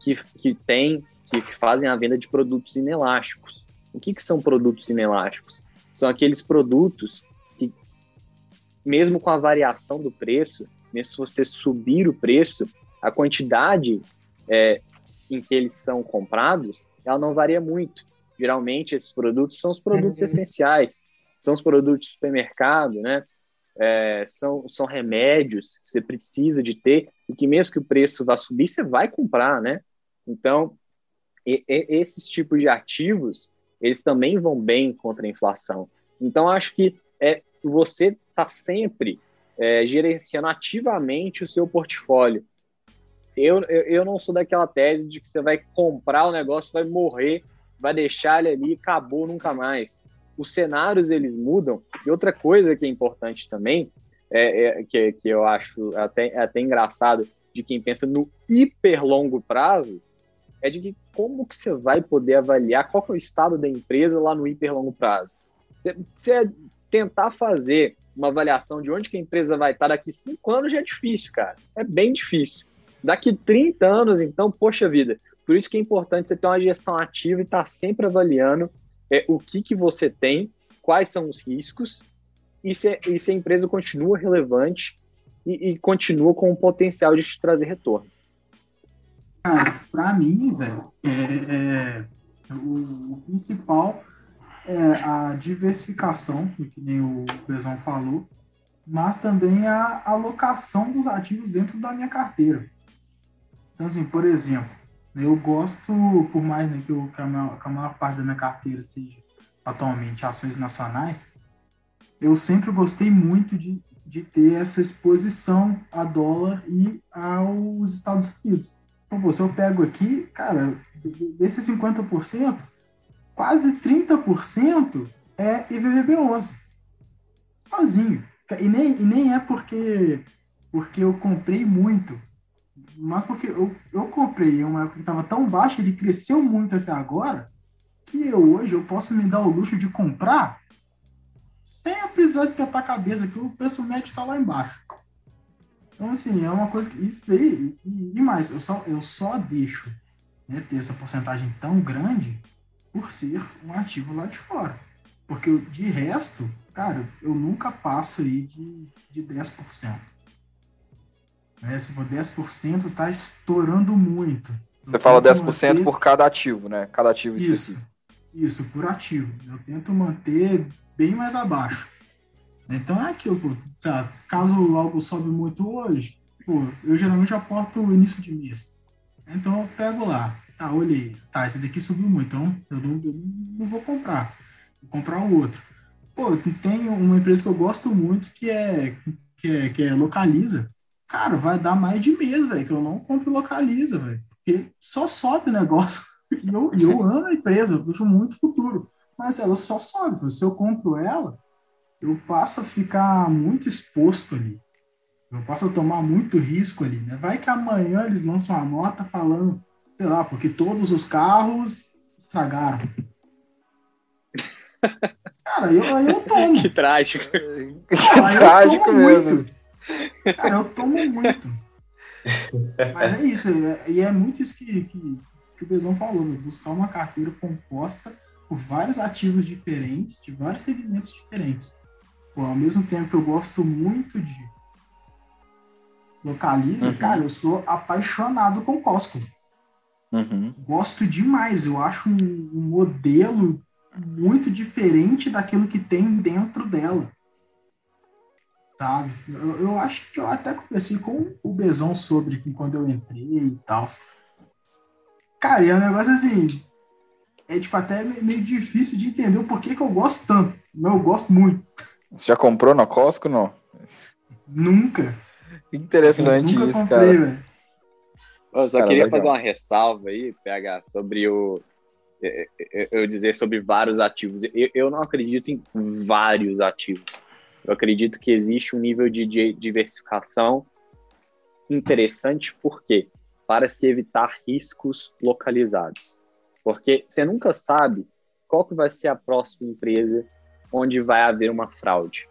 que, que tem, que, que fazem a venda de produtos inelásticos. O que, que são produtos inelásticos? São aqueles produtos que, mesmo com a variação do preço, mesmo se você subir o preço, a quantidade é, em que eles são comprados, ela não varia muito. Geralmente, esses produtos são os produtos uhum. essenciais, são os produtos de supermercado, né? é, são, são remédios que você precisa de ter e que mesmo que o preço vá subir, você vai comprar, né? Então, e, e, esses tipos de ativos, eles também vão bem contra a inflação. Então, acho que é, você está sempre é, gerenciando ativamente o seu portfólio. Eu, eu, eu não sou daquela tese de que você vai comprar o negócio, vai morrer, vai deixar ele ali, acabou nunca mais os cenários eles mudam. E outra coisa que é importante também, é, é que, que eu acho até, até engraçado de quem pensa no hiper longo prazo, é de que como que você vai poder avaliar qual é o estado da empresa lá no hiper longo prazo. Você tentar fazer uma avaliação de onde que a empresa vai estar daqui cinco anos já é difícil, cara. É bem difícil. Daqui 30 anos, então, poxa vida. Por isso que é importante você ter uma gestão ativa e estar tá sempre avaliando é o que, que você tem, quais são os riscos e se, e se a empresa continua relevante e, e continua com o potencial de te trazer retorno. Cara, para mim, velho, é, é, o, o, principal é a diversificação, que nem o Bezão falou, mas também a alocação dos ativos dentro da minha carteira. Então, assim, por exemplo, eu gosto, por mais né, que, eu, que, a maior, que a maior parte da minha carteira seja atualmente ações nacionais, eu sempre gostei muito de, de ter essa exposição a dólar e aos Estados Unidos. Se eu pego aqui, cara, desses 50%, quase 30% é IVVB11. Sozinho. E nem, e nem é porque, porque eu comprei muito mas porque eu, eu comprei em uma época que estava tão baixa, ele cresceu muito até agora, que eu hoje eu posso me dar o luxo de comprar sem precisar esquentar a cabeça, que o preço médio está lá embaixo. Então, assim, é uma coisa que. Isso daí. E, e mais, eu só, eu só deixo né, ter essa porcentagem tão grande por ser um ativo lá de fora. Porque de resto, cara, eu nunca passo aí de, de 10%. Né? Se for 10%, está estourando muito. Você fala 10% manter... por cada ativo, né? Cada ativo Isso, específico. isso, por ativo. Eu tento manter bem mais abaixo. Então é aquilo, pô, caso algo sobe muito hoje, pô, eu geralmente aporto início de mês. Então eu pego lá, Tá, olhei. Tá, esse daqui subiu muito, então eu não, eu não vou comprar. Vou comprar o outro. Pô, tem uma empresa que eu gosto muito que é, que é, que é Localiza. Cara, vai dar mais de mês, velho, que eu não compro Localiza, velho. Porque só sobe o negócio. [laughs] E eu, eu amo a empresa, eu vejo muito futuro. Mas ela só sobe. Se eu compro ela, eu passo a ficar muito exposto ali. Eu passo a tomar muito risco ali, né? Vai que amanhã eles lançam uma nota falando, sei lá, porque todos os carros estragaram. Cara, eu, eu tomo. [laughs] Que trágico. Cara, [laughs] trágico mesmo. Muito. Cara, eu tomo muito. Mas é isso, é, e é, é muito isso que, que, que o Bezão falou, né? buscar uma carteira composta por vários ativos diferentes, de vários segmentos diferentes. Pô, ao mesmo tempo que eu gosto muito de localiza, uhum. cara, eu sou apaixonado com Costco. Uhum. Gosto demais, eu acho um, um modelo muito diferente daquilo que tem dentro dela. Sabe? Eu, eu, acho que eu até conversei com o Bezão sobre quando eu entrei e tal. Cara, e é um negócio assim. É tipo até meio difícil de entender o porquê que eu gosto tanto. Mas eu gosto muito. Já comprou na Costco não? Nunca. Interessante nunca isso, comprei, cara. Velho. Eu só cara, queria legal. fazer uma ressalva aí, PH, sobre o, eu dizer sobre vários ativos. Eu, eu não acredito em vários ativos. Eu acredito que existe um nível de, de diversificação interessante, por quê? Para se evitar riscos localizados. Porque você nunca sabe qual que vai ser a próxima empresa onde vai haver uma fraude.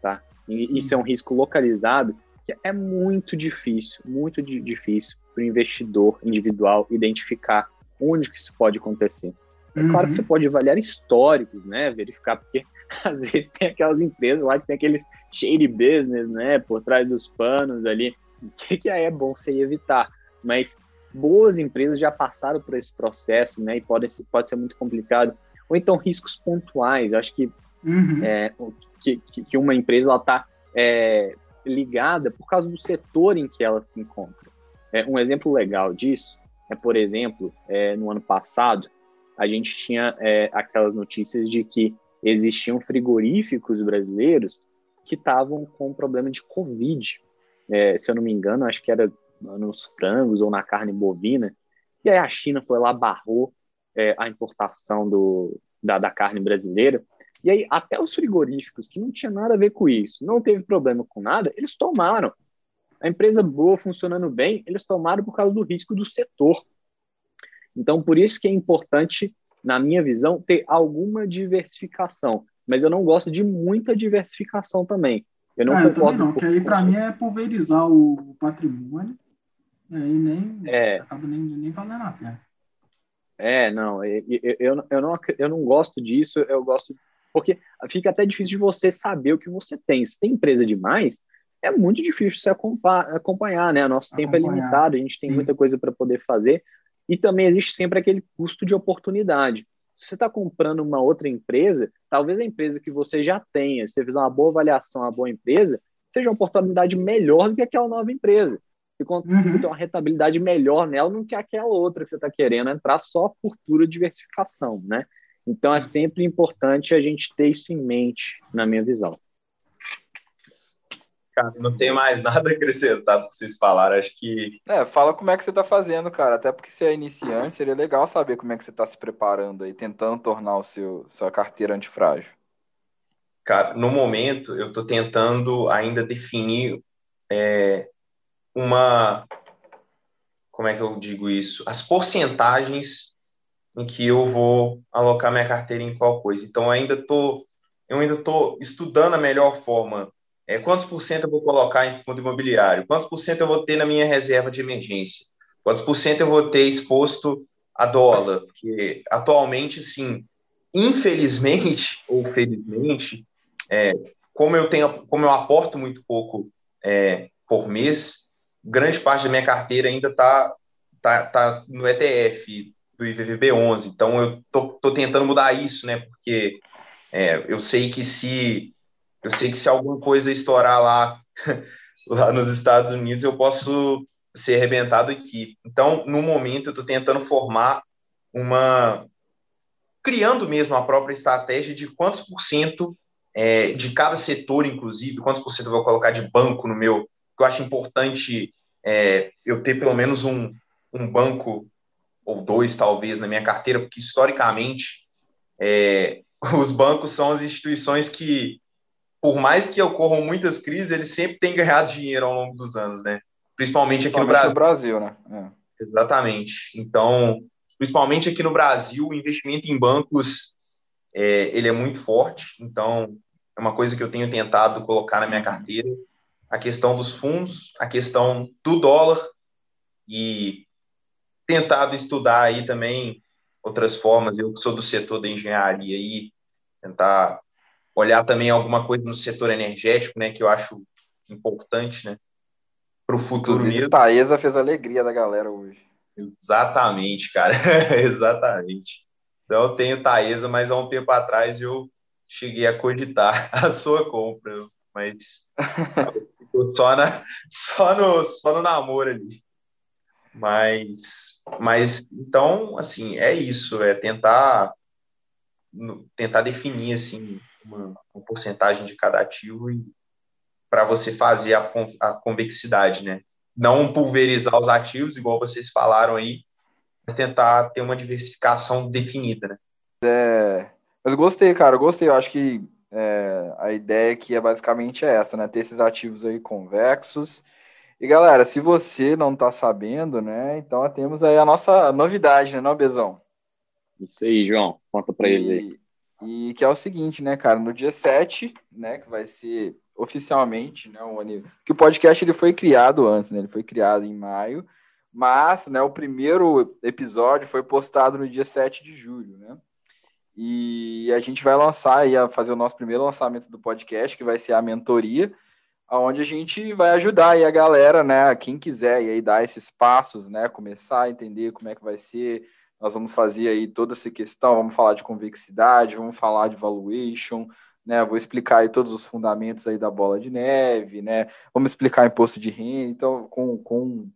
Tá? E isso é um risco localizado que é muito difícil, muito difícil para o investidor individual identificar onde que isso pode acontecer. É uhum. claro que você pode avaliar históricos, né? Verificar, porque [laughs] às vezes tem aquelas empresas lá que tem aqueles shady business, né? Por trás dos panos ali, que, que é bom você evitar. Mas boas empresas já passaram por esse processo, né? E pode, pode ser muito complicado. Ou então riscos pontuais. Eu acho que, uhum. é, que, que, uma empresa está é, ligada por causa do setor em que ela se encontra. É, um exemplo legal disso é, por exemplo, é, no ano passado, a gente tinha é, aquelas notícias de que existiam frigoríficos brasileiros que estavam com problema de Covid. É, se eu não me engano, acho que era nos frangos ou na carne bovina. E aí a China foi lá, barrou é, a importação do, da, da carne brasileira. E aí, até os frigoríficos, que não tinha nada a ver com isso, não teve problema com nada, eles tomaram a empresa boa, funcionando bem, eles tomaram por causa do risco do setor. Então, por isso que é importante, na minha visão, ter alguma diversificação. Mas eu não gosto de muita diversificação também. Eu não ah, eu também não, que aí para mim é pulverizar o, patrimônio, e aí nem, é. acaba nem, nem valendo a pena. É, não eu, eu, eu, não, eu não gosto disso, eu gosto. Porque fica até difícil de você saber o que você tem. Se tem empresa demais, é muito difícil se acompanhar, né? Nosso acompanhar, tempo é limitado, a gente sim. tem muita coisa para poder fazer. E também existe sempre aquele custo de oportunidade. Se você está comprando uma outra empresa, talvez a empresa que você já tenha, se você fizer uma boa avaliação, uma boa empresa, seja uma oportunidade melhor do que aquela nova empresa. Você consegue uhum. ter uma rentabilidade melhor nela do que aquela outra que você está querendo entrar só por pura diversificação, né? Então é Sim. é sempre importante a gente ter isso em mente, na minha visão. Cara, não tem mais nada a acrescentar do que vocês falaram. Acho que. É, fala como é que você tá fazendo, cara. Até porque você é iniciante, seria legal saber como é que você tá se preparando aí, tentando tornar o seu sua carteira antifrágil. Cara, no momento eu tô tentando ainda definir é, uma. Como é que eu digo isso? As porcentagens em que eu vou alocar minha carteira em qual coisa. Então, ainda tô, eu ainda estou estudando a melhor forma é, quantos por cento eu vou colocar em fundo imobiliário? Quantos por cento eu vou ter na minha reserva de emergência? Quantos por cento eu vou ter exposto a dólar? Porque atualmente, sim, infelizmente [laughs] ou felizmente, é, como eu tenho, como eu aporto muito pouco é, por mês, grande parte da minha carteira ainda está tá, tá no ETF do IVVB 11. Então eu tô, tô tentando mudar isso, né? Porque é, eu sei que se eu sei que se alguma coisa estourar lá, [laughs] lá nos Estados Unidos, eu posso ser arrebentado aqui. Então, no momento, eu estou tentando formar uma. criando mesmo a própria estratégia de quantos por cento é, de cada setor, inclusive, quantos por cento eu vou colocar de banco no meu. Que eu acho importante é, eu ter pelo menos um, um banco ou dois, talvez, na minha carteira, porque historicamente é, [laughs] os bancos são as instituições que, por mais que ocorram muitas crises, eles sempre têm ganhado dinheiro ao longo dos anos, né? Principalmente aqui no Brasil. No Brasil, né? É. Exatamente. Então, principalmente aqui no Brasil, o investimento em bancos é, ele é muito forte. Então, é uma coisa que eu tenho tentado colocar na minha carteira. A questão dos fundos, a questão do dólar e tentado estudar aí também outras formas. Eu que sou do setor da engenharia aí, tentar olhar também alguma coisa no setor energético, né, que eu acho importante, né? para o futuro Inclusive, mesmo. Taesa fez a alegria da galera hoje. Exatamente, cara. [laughs] Exatamente. Então eu tenho Taesa, mas há um tempo atrás eu cheguei a cogitar [laughs] a sua compra, mas [laughs] ficou só, na, só, no, só no namoro ali. Mas, mas então, assim, é isso, é tentar tentar definir assim uma, uma porcentagem de cada ativo para você fazer a, a convexidade, né? Não pulverizar os ativos, igual vocês falaram aí, mas tentar ter uma diversificação definida, né? É, mas gostei, cara, gostei. Eu acho que é, a ideia aqui é basicamente essa, né? Ter esses ativos aí convexos. E galera, se você não tá sabendo, né? Então temos aí a nossa novidade, né, não, Bezão? Isso aí, João. Conta para ele aí. E que é o seguinte, né, cara? No dia 7, né, que vai ser oficialmente, né, um que o podcast ele foi criado antes, né? Ele foi criado em maio, mas, né, o primeiro episódio foi postado no dia 7 de julho, né? E a gente vai lançar e fazer o nosso primeiro lançamento do podcast, que vai ser a mentoria, onde a gente vai ajudar aí a galera, né, quem quiser e aí dar esses passos, né, começar a entender como é que vai ser. Nós vamos fazer aí toda essa questão, vamos falar de convexidade, vamos falar de valuation, né? Vou explicar aí todos os fundamentos aí da bola de neve, né? Vamos explicar imposto de renda. Então, com, com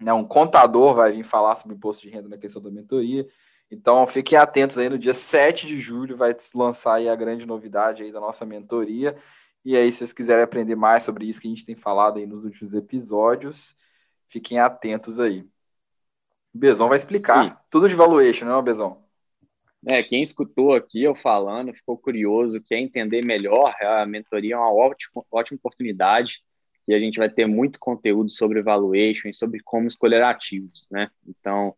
né, um contador vai vir falar sobre imposto de renda na questão da mentoria. Então, fiquem atentos aí no dia 7 de julho vai lançar aí a grande novidade aí da nossa mentoria. E aí, se vocês quiserem aprender mais sobre isso que a gente tem falado aí nos últimos episódios, fiquem atentos aí. O Bezão vai explicar Sim. tudo de valuation, não é, Bezão? É, quem escutou aqui eu falando, ficou curioso, quer entender melhor, a mentoria é uma ótima, ótima oportunidade e a gente vai ter muito conteúdo sobre valuation e sobre como escolher ativos, né? Então,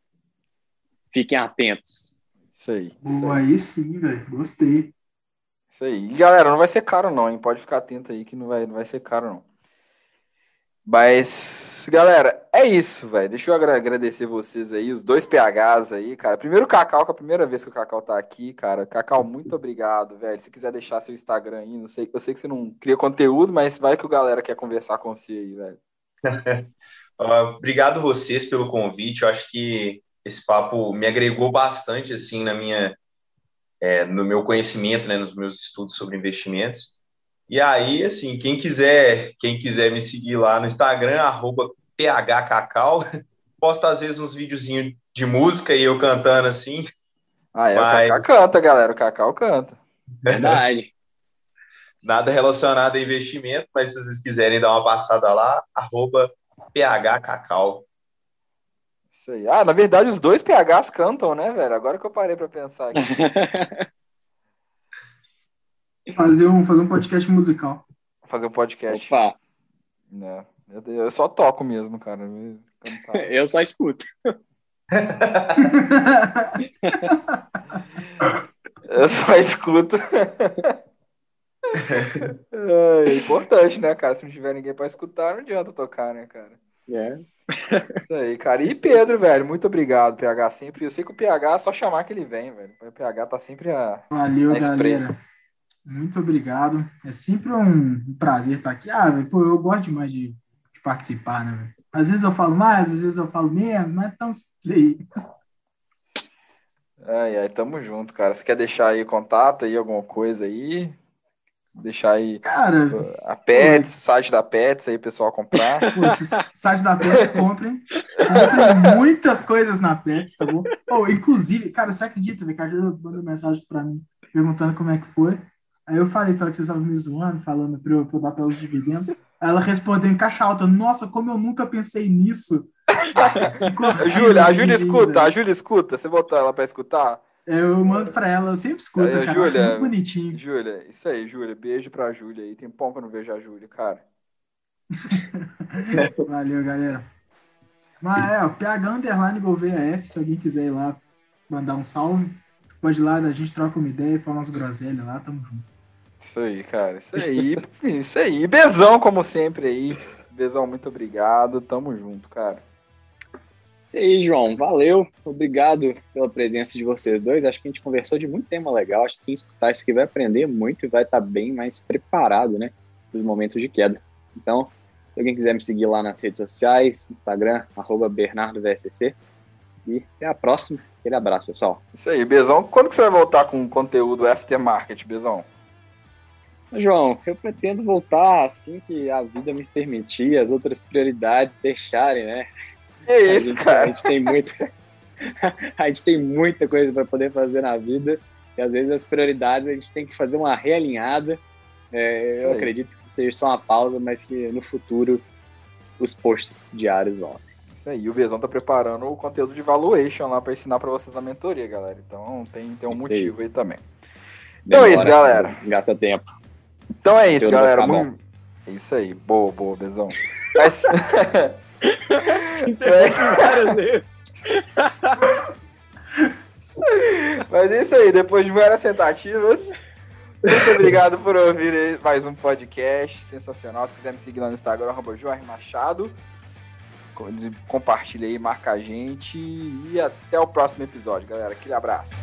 fiquem atentos. Isso aí. Boa, aí sim, velho. Gostei. Isso aí. E, galera, não vai ser caro não, hein? Pode ficar atento aí que não vai, não vai ser caro não. Mas, galera, é isso, velho. Deixa eu agradecer vocês aí, os dois PHs aí, cara. Primeiro o Cacau, que é a primeira vez que o Cacau tá aqui, cara. Cacau, muito obrigado, velho. Se quiser deixar seu Instagram aí, não sei, eu sei que você não cria conteúdo, mas vai que o galera quer conversar com você aí, velho. [laughs] obrigado vocês pelo convite. Eu acho que esse papo me agregou bastante, assim, na minha, é, no meu conhecimento, né, nos meus estudos sobre investimentos. E aí, assim, quem quiser, quem quiser me seguir lá no Instagram, arroba phcacau, [laughs] posta às vezes uns videozinhos de música e eu cantando assim. Ah, é, mas... o Cacau canta, galera, o Cacau canta. Verdade. [laughs] Nada relacionado a investimento, mas se vocês quiserem dar uma passada lá, arroba phcacau. Isso aí. Ah, na verdade, os dois PHs cantam, né, velho? Agora que eu parei para pensar aqui. [laughs] Fazer um, fazer um podcast musical. Fazer um podcast. Opa. Né? Eu só toco mesmo, cara. Eu só [laughs] escuto. eu só escuto. [laughs] É importante, né, cara? Se não tiver ninguém para escutar, não adianta tocar, né, cara? É. Isso aí, cara. E Pedro, velho, muito obrigado, PH. Sempre. Eu sei que o PH é só chamar que ele vem, velho. O PH tá sempre a. Valeu, galera. Muito obrigado. É sempre um prazer estar aqui. Ah, pô, eu gosto demais de, de participar, né? Às vezes eu falo mais, às vezes eu falo menos, mas é tão feio. Ai, ai, tamo junto, cara. Você quer deixar aí contato aí, alguma coisa aí? Deixar aí Cara, a Pets, site da Pets aí, pessoal comprar. [laughs] Poxa, site da Pets, comprem. Comprem muitas coisas na Pets, tá bom? Oh, inclusive, cara, você acredita, Júlia mandou mensagem pra mim perguntando como é que foi. Aí eu falei pra ela que vocês estavam me zoando, falando pra eu, pra eu dar pra ela os dividendos. Aí ela respondeu em caixa alta, nossa, como eu nunca pensei nisso. [laughs] Júlia, a Júlia escuta, a Júlia escuta, você botou ela pra escutar? Eu mando pra ela, eu sempre escuto, Aí, cara. Júlia, muito bonitinho. Júlia, isso aí, Júlia. Beijo pra Júlia aí. Tem pão que eu não vejo a Júlia, cara. [laughs] Valeu, galera. Mas é, o PH Underline Gouveia F, se alguém quiser ir lá mandar um salve, pode ir lá, a gente troca uma ideia, fala umas groselhas lá, tamo junto. Isso aí, cara. Isso aí, [laughs] isso aí. Bezão, como sempre aí. Bezão, muito obrigado. Tamo junto, cara. Isso aí, João. Valeu. Obrigado pela presença de vocês dois. Acho que a gente conversou de muito tema legal. Acho que quem escutar isso aqui vai aprender muito e vai estar bem mais preparado, né? Dos momentos de queda. Então, se alguém quiser me seguir lá nas redes sociais, Instagram, arroba BernardoVSC. E até a próxima. Aquele abraço, pessoal. Isso aí, Bezão. Quando que você vai voltar com o conteúdo Aftermarket, Bezão? João, eu pretendo voltar assim que a vida me permitir, as outras prioridades deixarem, né? A isso, gente- cara? A gente tem muita, [laughs] a gente tem muita coisa para poder fazer na vida e às vezes as prioridades a gente tem que fazer uma realinhada. É, eu aí. acredito que seja só uma pausa, mas que no futuro os posts diários voltem. Isso aí, o Bezão tá preparando o conteúdo de valuation lá pra ensinar pra vocês na mentoria, galera. Então tem, tem um Isso motivo aí também. Então é isso, galera. Gasta tempo. Então é isso, galera. Muito... É isso aí. Boa, boa, Bezão. Mas... [laughs] Vezes. Mas é isso aí, depois de várias tentativas. Muito obrigado por ouvir mais um podcast sensacional. Se quiser me seguir lá no Instagram, Jorge Machado. Com- Compartilha aí, marca a gente. E até o próximo episódio, galera. Aquele abraço.